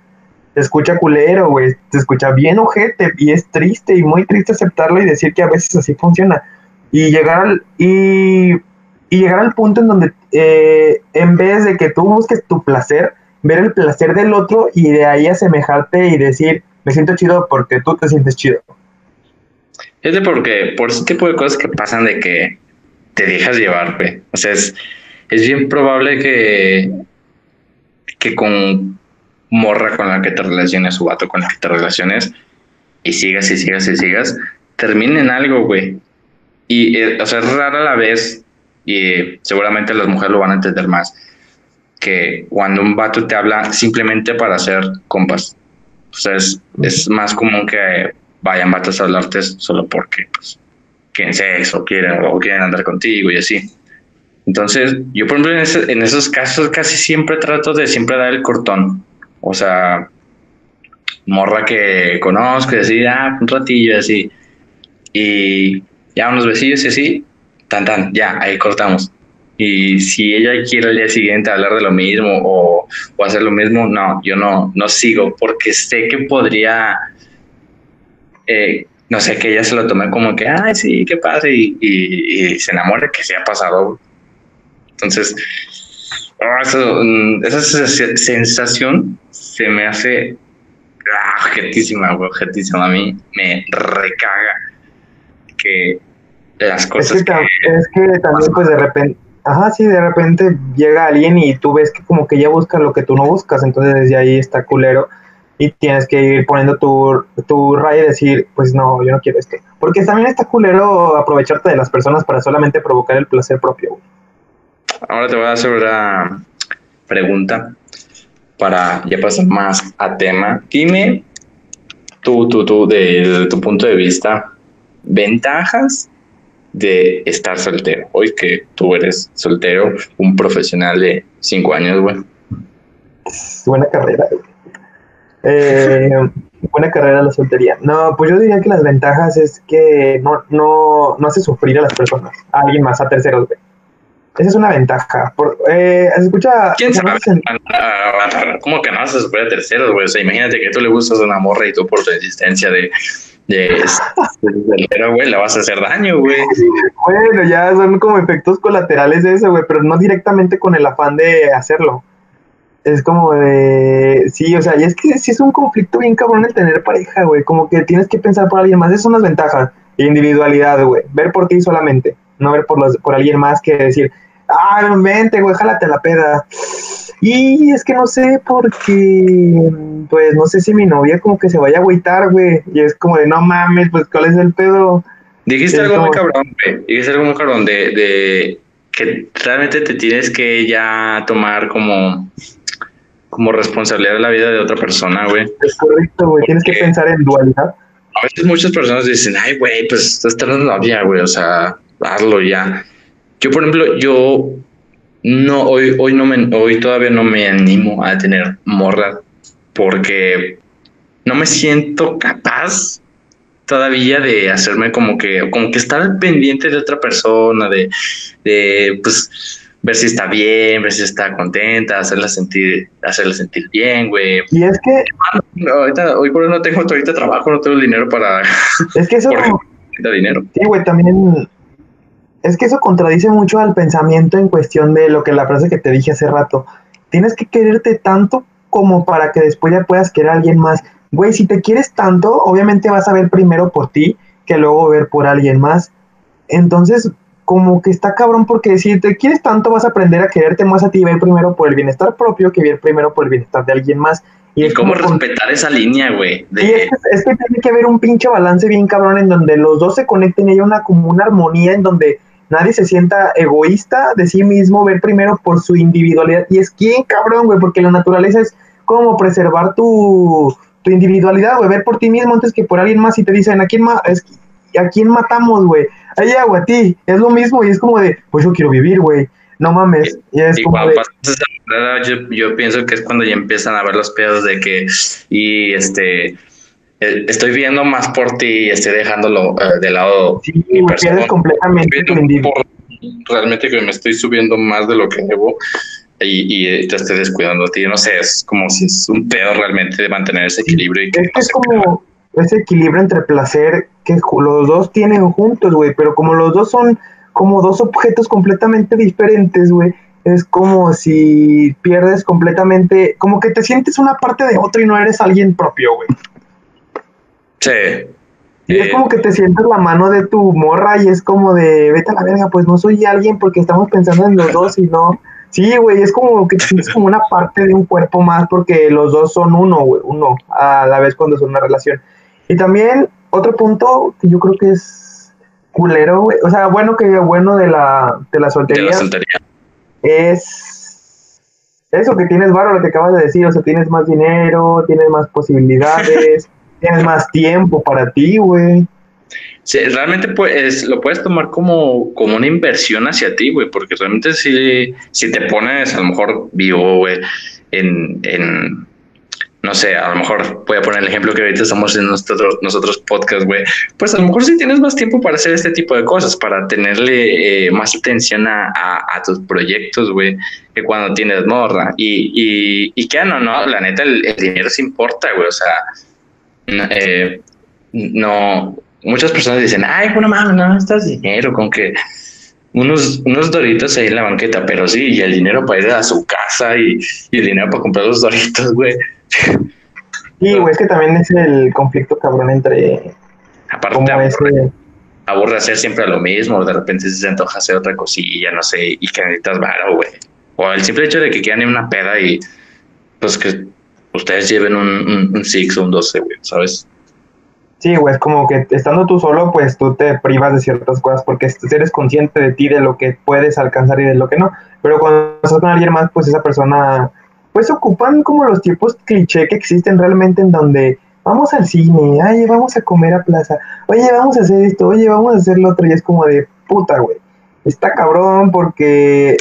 Te escucha culero, güey, te escucha bien ojete y es triste y muy triste aceptarlo y decir que a veces así funciona. Y llegar al, y, llegar al punto en donde eh, en vez de que tú busques tu placer, ver el placer del otro y de ahí asemejarte y decir, me siento chido porque tú te sientes chido. Es de porque, por ese tipo de cosas que pasan de que te dejas llevar, güey. O sea, es, es bien probable que, que con morra con la que te relaciones o vato con la que te relaciones y sigas y sigas y sigas, terminen algo, güey. Y, eh, o sea, es rara la vez, y seguramente las mujeres lo van a entender más, que cuando un vato te habla simplemente para hacer compas. O sea, es, es más común que vayan vatos a hablarte solo porque, pues, quieren sexo, quieren, o quieren andar contigo y así. Entonces, yo por ejemplo en, esos casos casi siempre trato de siempre dar el cortón. O sea, morra que conozco y así, ah, un ratillo y así. Y ya unos besillos y así, tan tan, ya, ahí cortamos. Y si ella quiere al día siguiente hablar de lo mismo o, o hacer lo mismo, no, yo no, no sigo porque sé que podría eh, no sé, que ella se lo tome como que, ay, sí, qué pasa, y, se enamore que se ha pasado. Entonces, oh, esa sensación se me hace ah, objetísima, objetísima. A mí me recaga que las cosas. Es que, es que también, pues de repente, ajá, sí, de repente llega alguien y tú ves que como que ella busca lo que tú no buscas, entonces desde ahí está culero y tienes que ir poniendo tu, tu raya y decir, pues no, yo no quiero esto. Porque también está culero aprovecharte de las personas para solamente provocar el placer propio. Ahora te voy a hacer una pregunta para ya pasar más a tema. Dime tú, tú, tú, de tu punto de vista, ventajas de estar soltero. Hoy que tú eres soltero, un profesional de cinco años, güey. Buena carrera. güey. Eh, buena carrera la soltería. No, pues yo diría que las ventajas es que no, no, no hace sufrir a las personas, a alguien más, a terceros, güey. Esa es una ventaja. Por, eh, se escucha. ¿Quién sabe? ¿Cómo que no a superar a terceros, güey? O sea, imagínate que tú le gustas a una morra y tú por tu existencia de, soltero, güey, le vas a hacer daño, güey. Bueno, ya son como efectos colaterales de eso, güey, pero no directamente con el afán de hacerlo. Es como de. Sí, o sea, y es que sí es un conflicto bien cabrón el tener pareja, güey. Como que tienes que pensar por alguien más. Esas son las ventajas. Individualidad, güey. Ver por ti solamente. No ver por, los, por alguien más que decir, ah, vente, güey, jálate la peda. Y es que no sé, porque. Pues no sé si mi novia como que se vaya a agüitar, güey. Y es como de, no mames, pues cuál es el pedo. Dijiste algo muy cabrón, güey. Dijiste algo muy cabrón de, de que realmente te tienes que ya tomar como, como responsabilidad de la vida de otra persona, güey. Es correcto, güey. Tienes que pensar en dualidad. A veces muchas personas dicen, ay, güey, pues estás teniendo novia, güey, o sea, hazlo ya. Yo, por ejemplo, yo no, hoy, hoy no me, hoy todavía no me animo a tener morra porque no me siento capaz todavía de hacerme como que, como que estar pendiente de otra persona, de, de, pues, ver si está bien, ver si está contenta, hacerla sentir, hacerla sentir bien, güey. Y es que, No, ahorita, hoy por hoy no tengo ahorita trabajo, no tengo el dinero para es que eso, necesita dinero. sí, güey, también, es que eso contradice mucho al pensamiento en cuestión de lo que la frase que te dije hace rato. Tienes que quererte tanto como para que después ya puedas querer a alguien más. Güey, si te quieres tanto, obviamente vas a ver primero por ti que luego ver por alguien más. Entonces, como que está cabrón porque si te quieres tanto vas a aprender a quererte más a ti y ver primero por el bienestar propio que ver primero por el bienestar de alguien más. Y, es cómo con- respetar esa línea, güey. Es que, es que tiene que haber un pinche balance bien cabrón en donde los dos se conecten y haya una como una armonía en donde nadie se sienta egoísta de sí mismo, ver primero por su individualidad. Y es bien cabrón, güey, porque la naturaleza es como preservar tu, tu individualidad, güey, ver por ti mismo antes que por alguien más y te dicen, ¿a quién, ma es, ¿a quién matamos, güey? A ella o a ti. Es lo mismo y es como de, pues yo quiero vivir, güey. No mames. Y es y como de, yo, yo pienso que es cuando ya empiezan a ver los pedos de que, y este, estoy viendo más por ti y estoy dejándolo eh, de lado sí, mi persona. completamente por- realmente que me estoy subiendo más de lo que debo y, y te estoy descuidando a ti. No sé, es como si es un pedo realmente de mantener ese equilibrio y que Es no como ese equilibrio entre placer que los dos tienen juntos, güey, pero como los dos son como dos objetos completamente diferentes, güey, es como si pierdes completamente, como que te sientes una parte de otro y no eres alguien propio, güey. Sí. Y es Eh, como que te sientes la mano de tu morra y es como de, vete a la verga, pues no soy alguien porque estamos pensando en los dos y no. Sí, güey, es como que sientes como una parte de un cuerpo más porque los dos son uno, güey, uno a la vez cuando son una relación. Y también otro punto que yo creo que es culero, güey, o sea, bueno que bueno de la, de la de soltería la soltería. es eso que tienes varo, lo que acabas de decir, o sea, tienes más dinero, tienes más posibilidades, tienes más tiempo para ti, güey. Sí, realmente pues lo puedes tomar como, como una inversión hacia ti, güey, porque realmente si, si te pones a lo mejor vivo, güey, en, en, no sé, a lo mejor voy a poner el ejemplo que ahorita estamos en nosotros, nosotros podcast, güey, pues a lo mejor sí tienes más tiempo para hacer este tipo de cosas, para tenerle eh, más atención a, a, tus proyectos, güey, que cuando tienes morra. Y, y, y que no, no, la neta, el, el dinero sí importa, güey, o sea, eh, no, muchas personas dicen, ay, bueno, mames, no necesitas dinero, con que unos, unos doritos ahí en la banqueta, pero sí, y el dinero para ir a su casa y, y el dinero para comprar los doritos, güey. Sí, güey, es que también es el conflicto cabrón entre Aparte, aburre, ese... aburre hacer siempre lo mismo, de repente se antoja hacer otra cosilla, no sé, y que necesitas varo, güey. O el simple hecho de que quieran ir a una peda y pues que ustedes lleven un, un, Six o un 12, güey, ¿sabes? Sí, güey, es como que estando tú solo, pues tú te privas de ciertas cosas porque eres consciente de ti, de lo que puedes alcanzar y de lo que no. Pero cuando estás con alguien más, pues esa persona, pues ocupan como los tiempos cliché que existen realmente en donde vamos al cine, oye, vamos a comer a plaza, oye, vamos a hacer esto, oye, vamos a hacer lo otro, y es como de puta, güey. Está cabrón porque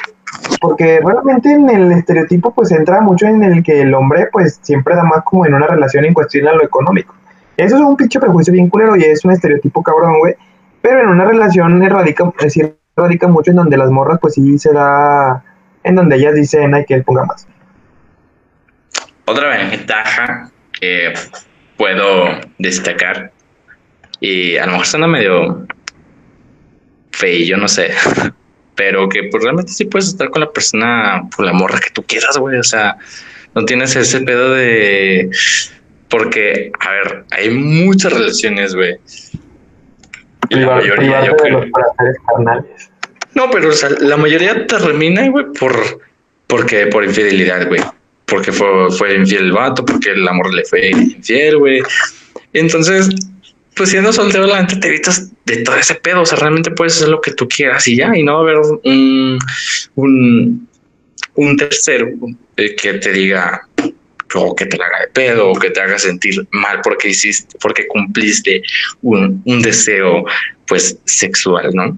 porque realmente en el estereotipo pues entra mucho en el que el hombre pues siempre da más como en una relación en cuestión a lo económico. Eso es un pinche prejuicio bien culero y es un estereotipo cabrón, güey. Pero en una relación radica, es decir, radica mucho en donde las morras pues sí se da, en donde ellas dicen hay que él ponga más. Otra ventaja que puedo destacar y a lo mejor suena medio feo, yo no sé, pero que pues realmente sí puedes estar con la persona, por la morra que tú quieras, güey, o sea, no tienes ese pedo de... Porque, a ver, hay muchas relaciones, güey. Y la mayoría, yo creo... No, pero o sea, la mayoría termina, güey, por... Porque por infidelidad, güey. Porque fue, fue infiel el vato, porque el amor le fue infiel, güey. Entonces, pues siendo soltero, la gente te evitas de todo ese pedo. O sea, realmente puedes hacer lo que tú quieras y ya, y no va a haber un, un, tercero eh, que te diga o que te la haga de pedo o que te haga sentir mal porque hiciste, porque cumpliste un, un deseo pues sexual, ¿no?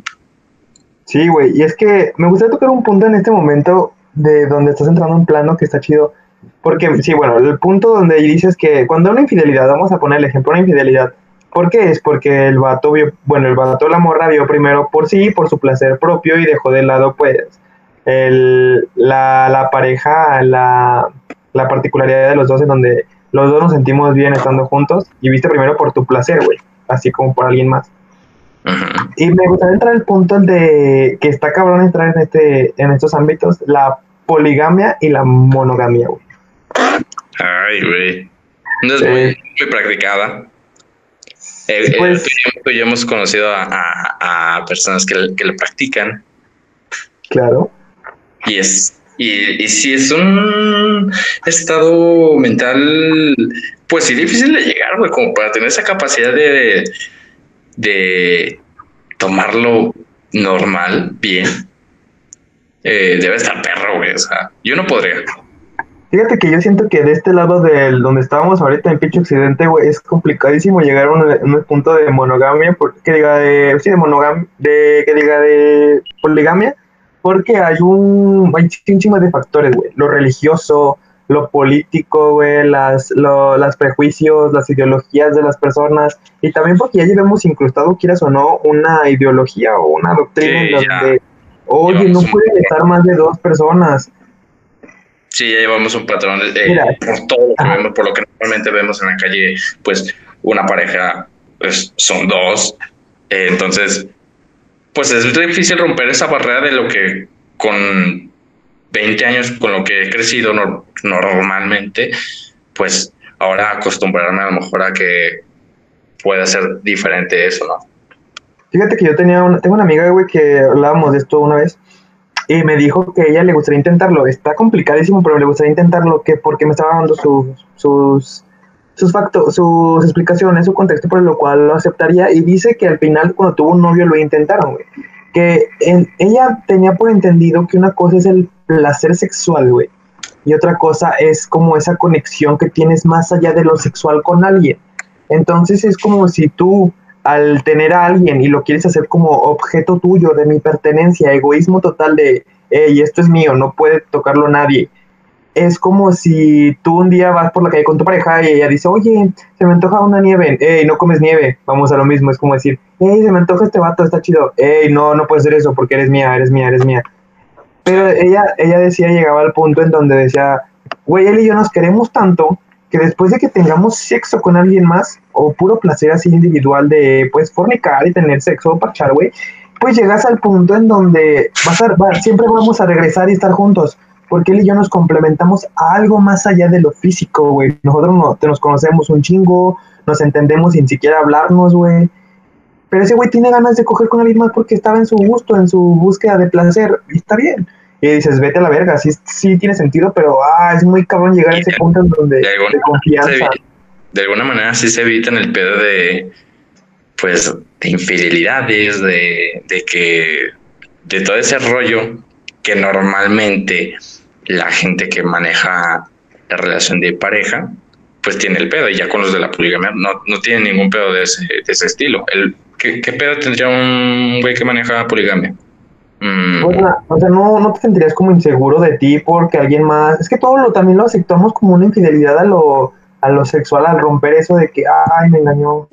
Sí, güey, y es que me gustaría tocar un punto en este momento de donde estás entrando en un plano que está chido. Porque, sí, bueno, el punto donde dices que cuando una infidelidad, vamos a poner el ejemplo, una infidelidad, ¿Por qué? Es porque el vato vio, bueno, el vato la morra vio primero por sí, por su placer propio y dejó de lado, pues, el, la, la pareja, la, la particularidad de los dos en donde los dos nos sentimos bien estando juntos y viste primero por tu placer, güey, así como por alguien más. Y me gustaría entrar al punto de que está cabrón entrar en este en estos ámbitos, la poligamia y la monogamia, güey. Ay, güey. No es muy, muy practicada. Eh, eh, pues, ya hemos conocido a, personas que, que, lo practican. Claro. Y es, y, y si es un estado mental, pues sí, difícil de llegar, güey, como para tener esa capacidad de, de tomarlo normal, bien. Eh, debe estar perro, güey. O sea, yo no podría. Fíjate que yo siento que de este lado del donde estábamos ahorita en pinche occidente, güey, es complicadísimo llegar a un, punto de monogamia, que diga de, sí, de monogamia, de, que diga de poligamia, porque hay un, hay de factores, güey, lo religioso, lo político, güey, las, los prejuicios, las ideologías de las personas, y también porque ya llevamos incrustado, quieras o no, una ideología o una doctrina en donde, oye, no pueden estar más de dos personas, Sí, ya llevamos un patrón eh, por todo lo que vemos, por lo que normalmente vemos en la calle, pues una pareja pues, son dos. Eh, entonces, pues es difícil romper esa barrera de lo que con 20 años, con lo que he crecido normalmente, pues ahora acostumbrarme a lo mejor a que pueda ser diferente eso, ¿no? Fíjate que yo tenía una, tengo una amiga, güey, que hablábamos de esto una vez y me dijo que ella le gustaría intentarlo. Está complicadísimo, pero le gustaría intentarlo, que porque me estaba dando sus, sus, sus, factos, sus explicaciones, su contexto por lo cual lo aceptaría. Y dice que al final, cuando tuvo un novio, lo intentaron, güey. Que ella tenía por entendido que una cosa es el placer sexual, güey. Y otra cosa es como esa conexión que tienes más allá de lo sexual con alguien. Entonces es como si tú al tener a alguien y lo quieres hacer como objeto tuyo, de mi pertenencia, egoísmo total de, hey, esto es mío, no puede tocarlo nadie. Es como si tú un día vas por la calle con tu pareja y ella dice, oye, se me antoja una nieve, hey, no comes nieve, vamos a lo mismo, es como decir, hey, se me antoja este vato, está chido, hey, no, no puedes hacer eso porque eres mía, eres mía, eres mía. Pero ella, ella decía, llegaba al punto en donde decía, güey, él y yo nos queremos tanto que después de que tengamos sexo con alguien más, o puro placer así individual de, pues, fornicar y tener sexo o parchar, güey, pues llegas al punto en donde vas a, siempre vamos a regresar y estar juntos, porque él y yo nos complementamos a algo más allá de lo físico, güey. Nosotros no, te nos conocemos un chingo, nos entendemos sin siquiera hablarnos, güey. Pero ese güey tiene ganas de coger con alguien más porque estaba en su gusto, en su búsqueda de placer, y está bien. Y dices, vete a la verga, sí, sí tiene sentido, pero ah, es muy cabrón llegar a ese punto en donde de, alguna, de confianza. de alguna manera sí se evitan el pedo de, pues, de infidelidades, de, de que, de todo ese rollo que normalmente la gente que maneja la relación de pareja, pues tiene el pedo, y ya con los de la poligamia no, no tienen ningún pedo de ese, de ese estilo. El, ¿qué, ¿Qué pedo tendría un güey que maneja poligamia? Mm, O sea, o sea, no, no te sentirías como inseguro de ti porque alguien más. Es que todo lo también lo aceptamos como una infidelidad a lo, a lo sexual al romper eso de que, ay, me engañó.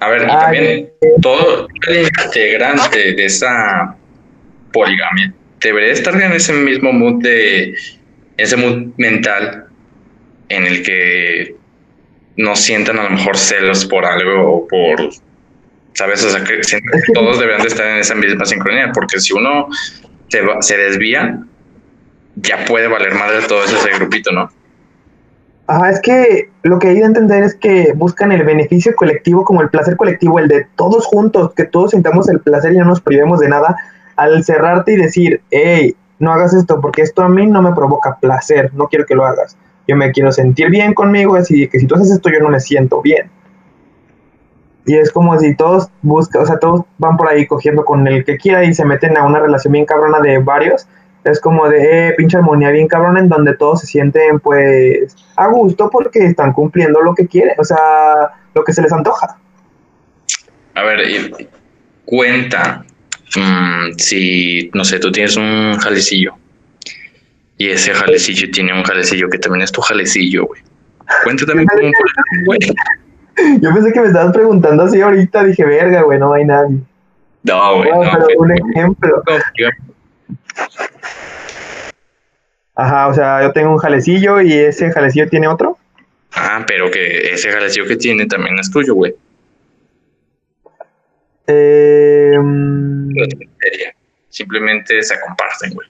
A ver, y Ay, también todo el integrante de esa poligamia debería estar en ese mismo mood de ese mood mental en el que no sientan a lo mejor celos por algo o por sabes o sea que todos deberían de estar en esa misma sincronía porque si uno se, va- se desvía ya puede valer madre todo ese grupito no Ajá, es que lo que hay de entender es que buscan el beneficio colectivo como el placer colectivo, el de todos juntos, que todos sintamos el placer y no nos privemos de nada, al cerrarte y decir, hey, no hagas esto porque esto a mí no me provoca placer, no quiero que lo hagas. Yo me quiero sentir bien conmigo, así que si tú haces esto yo no me siento bien. Y es como si todos buscan, o sea, todos van por ahí cogiendo con el que quiera y se meten a una relación bien cabrona de varios. Es como de eh, pinche armonía bien cabrona en donde todos se sienten pues a gusto porque están cumpliendo lo que quieren, o sea, lo que se les antoja. A ver, cuenta mm, si, no sé, tú tienes un jalecillo y ese jalecillo tiene un jalecillo que también es tu jalecillo, güey. Cuenta también como un güey. Yo pensé que me estabas preguntando así ahorita, dije, verga, güey, no hay nadie. No, güey, No, no. pero güey. un ejemplo. Ajá, o sea, yo tengo un jalecillo y ese jalecillo tiene otro. Ah, pero que ese jalecillo que tiene también es tuyo, güey. Eh, No tiene materia. Simplemente se comparten, güey.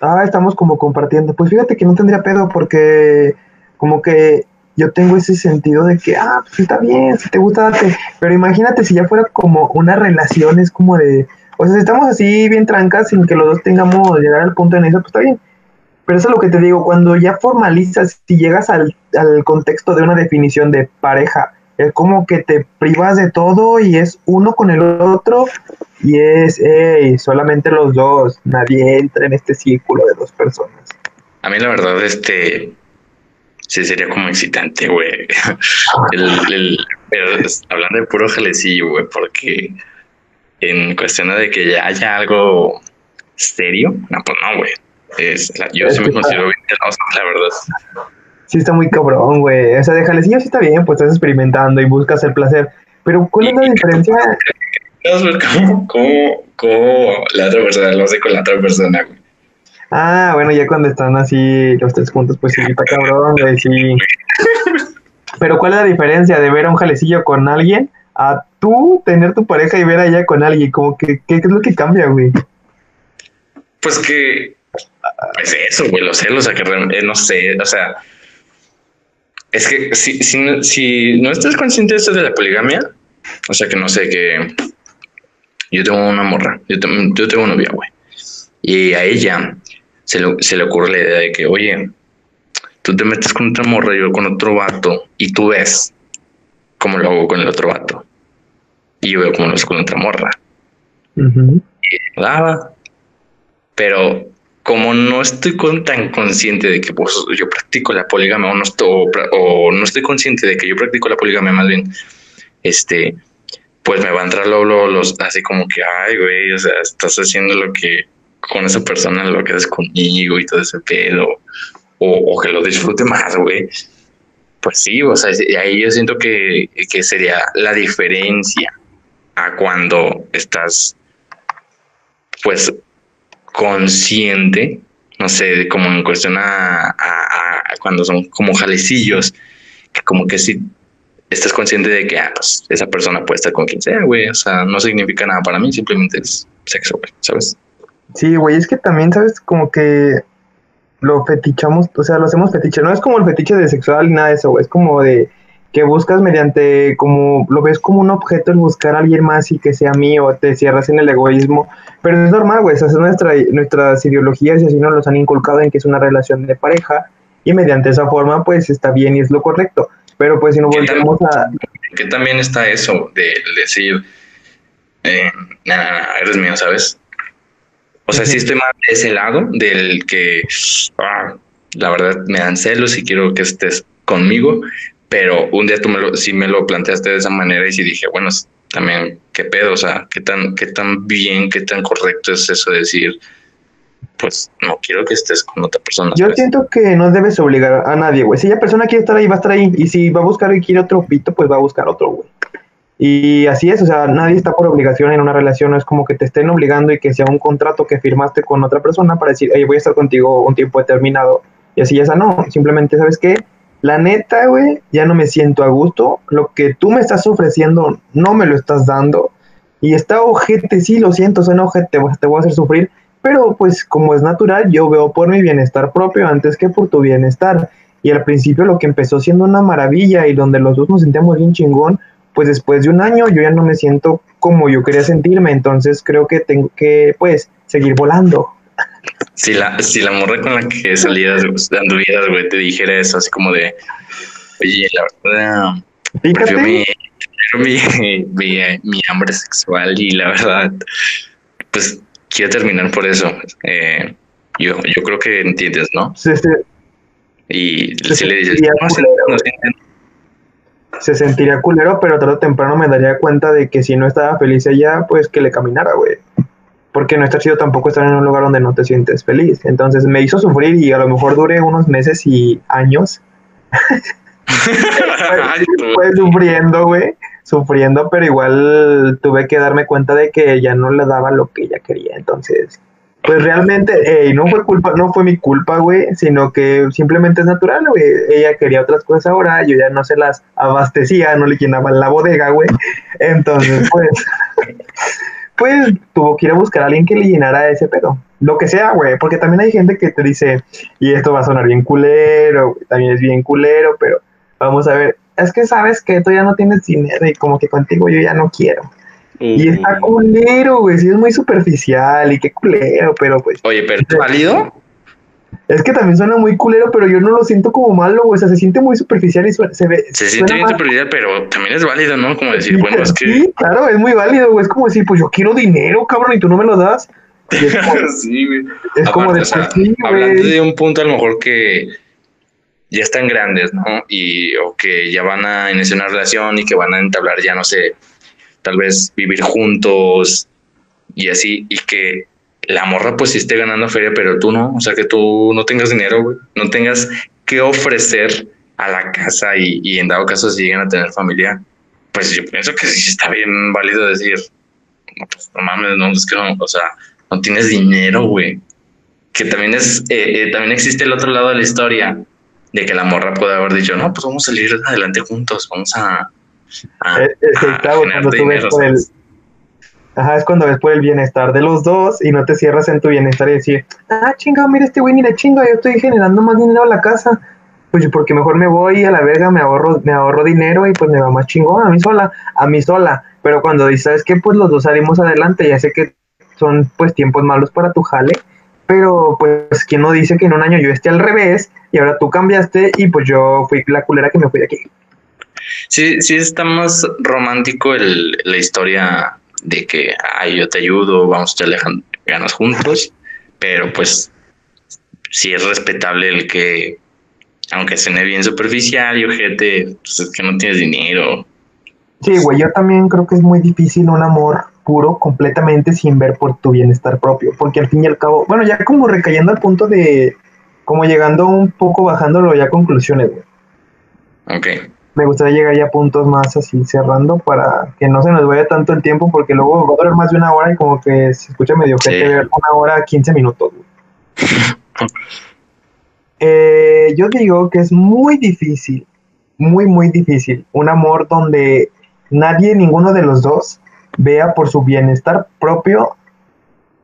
ah, estamos como compartiendo. Pues fíjate que no tendría pedo porque como que yo tengo ese sentido de que, ah, pues está bien, si te gusta, date. Pero imagínate si ya fuera como una relación, es como de, o sea, si estamos así bien trancas sin que los dos tengamos llegar al punto en eso, pues está bien. Pero eso es lo que te digo, cuando ya formalizas, si llegas al, al contexto de una definición de pareja, es como que te privas de todo y es uno con el otro y es, hey, solamente los dos, nadie entra en este círculo de dos personas. A mí la verdad, este, sí sería como excitante, güey. El, el- es- hablando de puro jalecillo, güey, porque en cuestión de que ya haya algo serio, no, pues no, güey. Es, la- yo sí me considero bien celoso, la verdad. Sí está muy cabrón, güey. O sea, de jalecillo sí está bien, pues estás experimentando y buscas el placer. Pero ¿cuál es la diferencia? Cómo, cómo, cómo la otra persona lo hace con la otra persona, güey. Ah, bueno, ya cuando están así los tres juntos, pues sí, está cabrón, güey, sí. Pero ¿cuál es la diferencia de ver a un jalecillo con alguien a tú tener tu pareja y ver a ella con alguien? Como que, ¿qué, es lo que cambia, güey? Pues que, pues eso, güey, los celos, o sea, que eh, no sé, o sea, es que si, si, no- si no estás consciente de esto de la poligamia, o sea, que no sé, que yo tengo una morra, yo, tengo- yo novia, güey, y a ella se le, se le ocurre la idea de que, oye, tú te metes con otra morra, yo con otro vato, y tú ves cómo lo hago con el otro vato, y yo veo cómo lo hago con otra morra Ujú. daba. Pero como no estoy con- tan consciente de que pues, yo practico la poligamia o no, estoy, o, pra- o no estoy consciente de que yo practico la poligamia más bien, este, pues me va a entrar luego, luego los así como que, ay, güey, o sea, estás haciendo lo que con esa persona lo que haces conmigo y todo ese pedo, o, que lo disfrute más, güey. Pues sí, o sea, ahí yo siento que, que sería la diferencia a cuando estás pues consciente, no sé, como en cuestión a cuando son como jalecillos, que como que si estás consciente de que ah, pues, esa persona puede estar con quien sea, güey, o sea, no significa nada para mí, simplemente es sexo, güey, ¿sabes? Sí, güey, es que también, ¿sabes? Como que lo fetichamos, o sea, lo hacemos fetiche. No es como el fetiche de sexual ni nada de eso, güey. Es como de que buscas mediante como lo ves como un objeto el buscar a alguien más y que sea mío, te cierras en el egoísmo, pero es normal, güey, esas son nuestra, nuestras ideologías y así nos los han inculcado en que es una relación de pareja y mediante esa forma pues está bien y es lo correcto, pero pues si no volvemos a... Que también está eso de decir, eh, eres mío, ¿sabes? O sea, sí estoy más de ese lado del que, ah, la verdad, me dan celos y quiero que estés conmigo, pero un día tú me lo, sí me lo planteaste de esa manera y sí dije, bueno, también, ¿qué pedo? O sea, ¿qué tan, qué tan bien, qué tan correcto es eso de decir, pues no quiero que estés con otra persona? Yo siento que no debes obligar a nadie, güey. Si esa persona quiere estar ahí, va a estar ahí. Y si va a buscar y quiere otro pito, pues va a buscar otro, güey. Y así es, o sea, nadie está por obligación en una relación, no es como que te estén obligando y que sea un contrato que firmaste con otra persona para decir, oye, voy a estar contigo un tiempo determinado. Y así ya esa no, simplemente, ¿sabes qué? la neta, güey, ya no me siento a gusto. Lo que tú me estás ofreciendo no me lo estás dando. Y está ojete, sí, lo siento, suena ojete, te voy a hacer sufrir. Pero pues como es natural, yo veo por mi bienestar propio antes que por tu bienestar. Y al principio lo que empezó siendo una maravilla y donde los dos nos sentíamos bien chingón, pues después de un año yo ya no me siento como yo quería sentirme. Entonces creo que tengo que pues seguir volando si la, si la morra con la que salías, anduvieras, güey, te dijera eso, así como de, oye, la verdad, mi, mi, mi, mi, hambre sexual y la verdad, pues quiero terminar por eso. Eh, yo, yo creo que entiendes, ¿no? Sí, sí. Y si le dices, no, se sentiría culero, pero tarde o temprano me daría cuenta de que si no estaba feliz ella, pues que le caminara, güey porque no está chido tampoco estar en un lugar donde no te sientes feliz. Entonces me hizo sufrir y a lo mejor duré unos meses y años. fue, sufriendo, güey, sufriendo, pero igual tuve que darme cuenta de que ya no le daba lo que ella quería. Entonces, pues realmente, no fue culpa, no fue mi culpa, güey, sino que simplemente es natural, güey. Ella quería otras cosas ahora, yo ya no se las abastecía, no le llenaba la bodega, güey. Entonces, pues pues tuvo que ir a buscar a alguien que le llenara ese pedo. Lo que sea, güey, porque también hay gente que te dice, y esto va a sonar bien culero, también es bien culero, pero vamos a ver, es que sabes que tú ya no tienes dinero y como que contigo yo ya no quiero. Y está culero, güey, sí es muy superficial y qué culero, pero pues... Oye, pero ¿es válido? Es que también suena muy culero, pero yo no lo siento como malo, O sea, se siente muy superficial y se ve. Se siente bien superficial, pero también es válido, ¿no? Como decir, bueno, es que. Sí, claro, es muy válido, güey. Es como decir, pues yo quiero dinero, cabrón, y tú no me lo das. Es como, sí, güey. Es como de, hablando de un punto a lo mejor que ya están grandes, ¿no? Y o que ya van a iniciar una relación y que van a entablar ya, no sé, tal vez vivir juntos y así, y que la morra pues sí esté ganando feria, pero tú no, o sea, que tú no tengas dinero, güey, no tengas que ofrecer a la casa y, en dado caso si llegan a tener familia, pues yo pienso que sí está bien válido decir, no, pues no mames, no, es que no, o sea, no tienes dinero, güey. Que también es, eh, eh, también existe el otro lado de la historia, de que la morra puede haber dicho, no, pues vamos a salir adelante juntos, vamos a... a, cuando dinero, el, Ajá, es cuando ves por el bienestar de los dos y no te cierras en tu bienestar y decir, ah, chingado, mira este güey, mira chinga, yo estoy generando más dinero a la casa. Pues porque mejor me voy a la verga, me ahorro, me ahorro dinero y pues me va más chingón a mí sola, a mí sola. Pero cuando dices, ¿sabes qué? Pues los dos salimos adelante, ya sé que son pues tiempos malos para tu jale, pero pues quién no dice que en un año yo esté al revés y ahora tú cambiaste y pues yo fui la culera que me fui de aquí. Sí, sí está más romántico el, la historia de que, ay, yo te ayudo, vamos a echarle ganas juntos, pero pues sí es respetable el que, aunque suene bien superficial y ojete, pues es que no tienes dinero. Sí, güey, yo también creo que es muy difícil un amor puro completamente sin ver por tu bienestar propio, porque al fin y al cabo, bueno, ya como recayendo al punto de, como llegando un poco bajándolo ya a conclusiones, güey. Ok me gustaría llegar ya a puntos más así cerrando para que no se nos vaya tanto el tiempo porque luego va a durar más de una hora y como que se escucha medio que una hora 15 minutos. Eh, yo digo que es muy difícil, muy, muy difícil, un amor donde nadie, ninguno de los dos, vea por su bienestar propio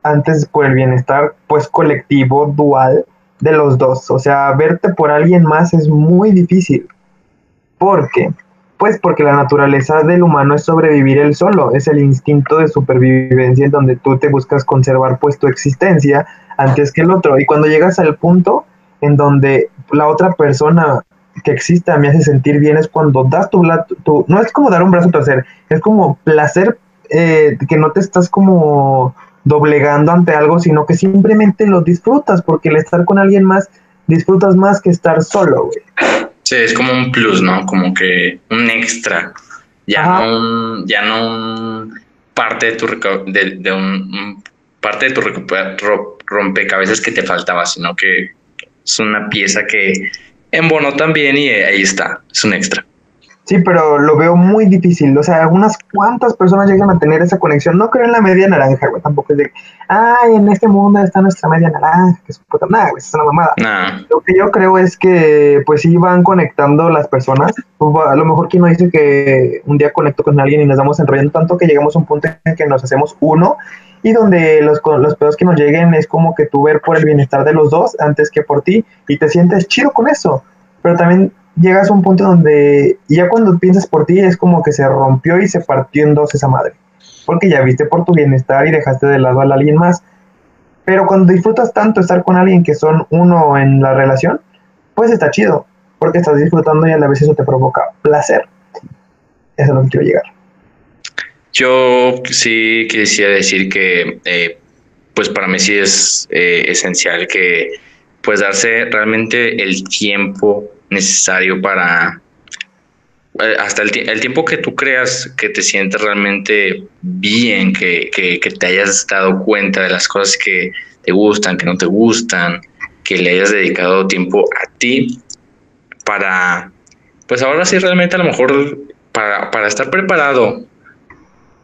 antes por el bienestar pues colectivo, dual de los dos. O sea, verte por alguien más es muy difícil porque Pues porque la naturaleza del humano es sobrevivir él solo, es el instinto de supervivencia en donde tú te buscas conservar pues tu existencia antes que el otro. Y cuando llegas al punto en donde la otra persona que exista me hace sentir bien es cuando das tu, no es como dar un brazo placer, es como placer eh, que no te estás como doblegando ante algo, sino que simplemente lo disfrutas, porque el estar con alguien más disfrutas más que estar solo, güey. Sí, es como un plus, ¿no? Como que un extra. Ya no un, ya no un parte de tu de, de un, parte de tu rompecabezas que te faltaba, sino que es una pieza que embonó también y ahí está, es un extra. Sí, pero lo veo muy difícil. O sea, unas cuantas personas llegan a tener esa conexión. No creo en la media naranja, güey. Tampoco es de, ay, en este mundo está nuestra media naranja, que es puta. Nada, güey, es una mamada. Lo que yo creo es que, pues sí, van conectando las personas. A lo mejor quien no dice que un día conecto con alguien y nos damos enrollando tanto que llegamos a un punto en que nos hacemos uno y donde los, los pedos que nos lleguen es como que tú ver por el bienestar de los dos antes que por ti y te sientes chido con eso. Pero también llegas a un punto donde ya cuando piensas por ti es como que se rompió y se partió en dos esa madre. Porque ya viste por tu bienestar y dejaste de lado a alguien más. Pero cuando disfrutas tanto estar con alguien que son uno en la relación, pues está chido. Porque estás disfrutando y a la vez eso te provoca placer. Eso es lo que quiero llegar. Yo sí quisiera decir que, eh, pues para mí sí es eh, esencial que, pues darse realmente el tiempo necesario para eh, hasta el, tiempo que tú creas que te sientes realmente bien, que, te hayas dado cuenta de las cosas que te gustan, que no te gustan, que le hayas dedicado tiempo a ti para, pues ahora sí realmente a lo mejor para, para estar preparado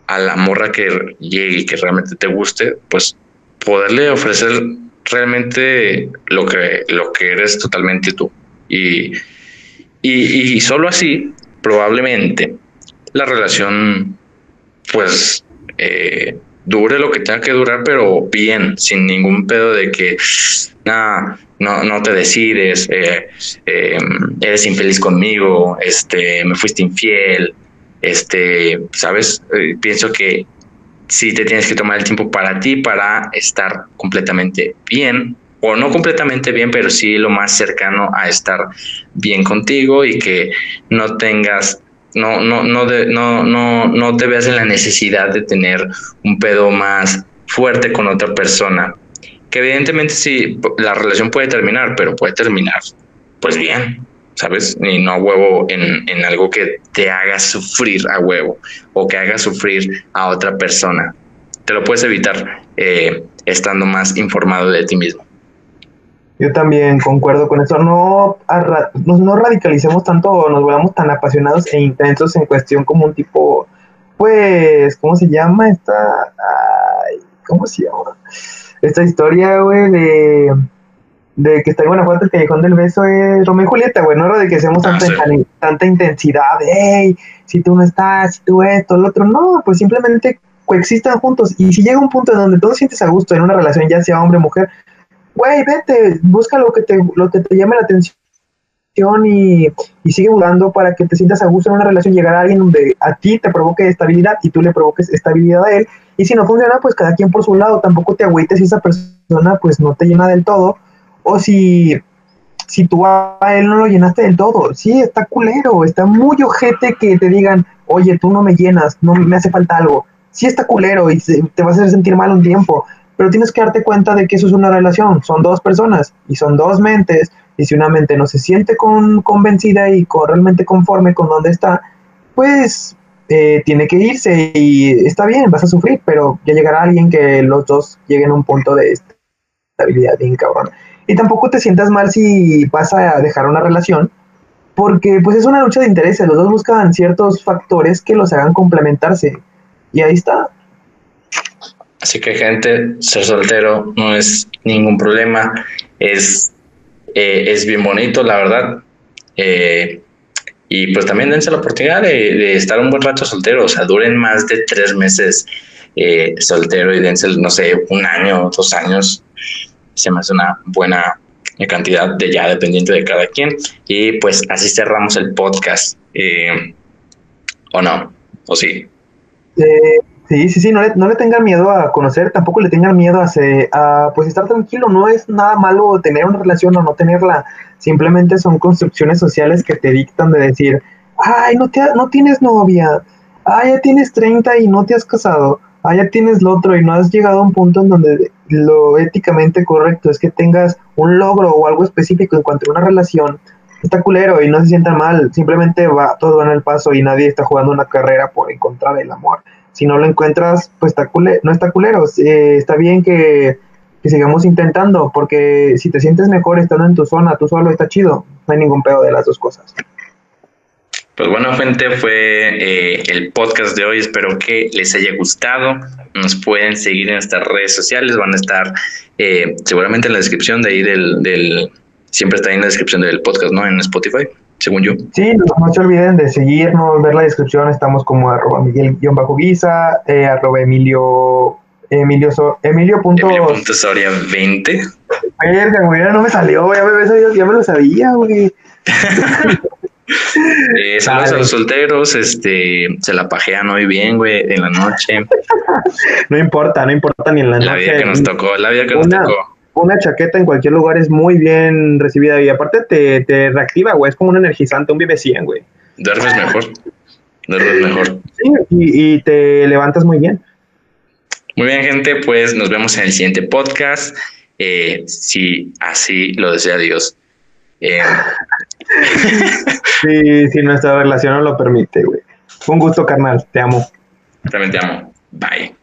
a la morra que llegue y que realmente te guste, pues poderle ofrecer realmente lo que, lo que eres totalmente tú. Y, y, solo así, probablemente, la relación, pues, eh, dure lo que tenga que durar, pero bien, sin ningún pedo de que, nada, no, no te decides, eh, eh, eres infeliz conmigo, este, me fuiste infiel, este, ¿sabes? pienso que sí te tienes que tomar el tiempo para ti, para estar completamente bien o no completamente bien, pero sí lo más cercano a estar bien contigo y que no tengas no, no, no, no, no, no te veas en la necesidad de tener un pedo más fuerte con otra persona. Que evidentemente sí, la relación puede terminar, pero puede terminar pues bien, ¿sabes? Y no a huevo en, en algo que te haga sufrir a huevo o que haga sufrir a otra persona. Te lo puedes evitar eh, estando más informado de ti mismo. Yo también concuerdo con eso. No, no, radicalicemos tanto o nos volvamos tan apasionados e intensos en cuestión como un tipo, pues, ¿cómo se llama esta? ¿Cómo se llama? Esta historia, güey, de, de que está en Guanajuato el Callejón del Beso es Romeo y Julieta, güey, no radicalicemos ah, tanta, tanta intensidad, hey, si tú no estás, si tú esto, el otro, no, pues simplemente coexistan juntos. Y si llega un punto en donde todo sientes a gusto en una relación, ya sea hombre o mujer, güey, vete, busca lo que te, lo que te llame la atención y, y, sigue buscando para que te sientas a gusto en una relación, llegar a alguien donde a ti te provoque estabilidad y tú le provoques estabilidad a él. Y si no funciona, pues cada quien por su lado, tampoco te agüites si esa persona pues no te llena del todo. O si, si tú a él no lo llenaste del todo, sí, está culero, está muy ojete que te digan, oye, tú no me llenas, no me hace falta algo. Sí está culero y te va a sentir mal un tiempo, pero tienes que darte cuenta de que eso es una relación, son dos personas y son dos mentes, y si una mente no se siente con, convencida y con, realmente conforme con donde está, pues eh, tiene que irse y está bien, vas a sufrir, pero ya llegará alguien que los dos lleguen a un punto de estabilidad bien cabrón. Y tampoco te sientas mal si vas a dejar una relación, porque pues es una lucha de intereses, los dos buscan ciertos factores que los hagan complementarse. Y ahí está, Así que gente, ser soltero no es ningún problema, es, eh, es bien bonito, la verdad. Eh, y pues también dense la oportunidad de, estar un buen rato soltero, o sea, duren más de tres meses eh, soltero y dense, no sé, un año, dos años. Se me hace una buena cantidad de ya dependiente de cada quien. Y pues así cerramos el podcast. ¿O no? ¿O sí? Eh, sí, sí, sí, no le, no le tengan miedo a conocer, tampoco le tengan miedo a, a pues estar tranquilo, no es nada malo tener una relación o no tenerla, simplemente son construcciones sociales que te dictan de decir, ay, no, te, no tienes novia, ay, ya tienes 30 y no te has casado, ay, ya tienes lo otro y no has llegado a un punto en donde lo éticamente correcto es que tengas un logro o algo específico en cuanto a una relación, está culero y no se sienta mal, simplemente va, todo va en el paso y nadie está jugando una carrera por encontrar el amor. Si no lo encuentras, pues está culero, no está culero, está bien que, que, sigamos intentando, porque si te sientes mejor estando en tu zona, tú solo está chido, no hay ningún pedo de las dos cosas. Pues bueno, gente, fue eh, el podcast de hoy. Espero que les haya gustado. Nos pueden seguir en nuestras redes sociales. Van a estar eh, seguramente en la descripción de ahí del, del, Siempre está ahí en la descripción del podcast, ¿no? En Spotify, según yo. Sí, no, se olviden de seguirnos, ver la descripción. Estamos como arroba Miguel-Guisa, eh, arroba Emilio Emilio, so, Emilio. Punto, Emilio Soria 20. Verga, güey, no me salió, ya me, ya me lo sabía, güey. Eh, saludos a los solteros, este, se la pajean hoy bien, güey, en la noche. no importa, no importa ni en la, noche. La vida que nos tocó, la vida que nos tocó. Una chaqueta en cualquier lugar es muy bien recibida y aparte te, te reactiva, güey, es como un energizante, un vive 100, güey. Duermes mejor, duermes mejor. Sí, y, y te levantas muy bien. Muy bien, gente, pues nos vemos en el siguiente podcast, eh, si así lo desea Dios. Eh, sí, si nuestra relación no lo permite, güey. Un gusto, carnal. Te amo. También te amo. Bye.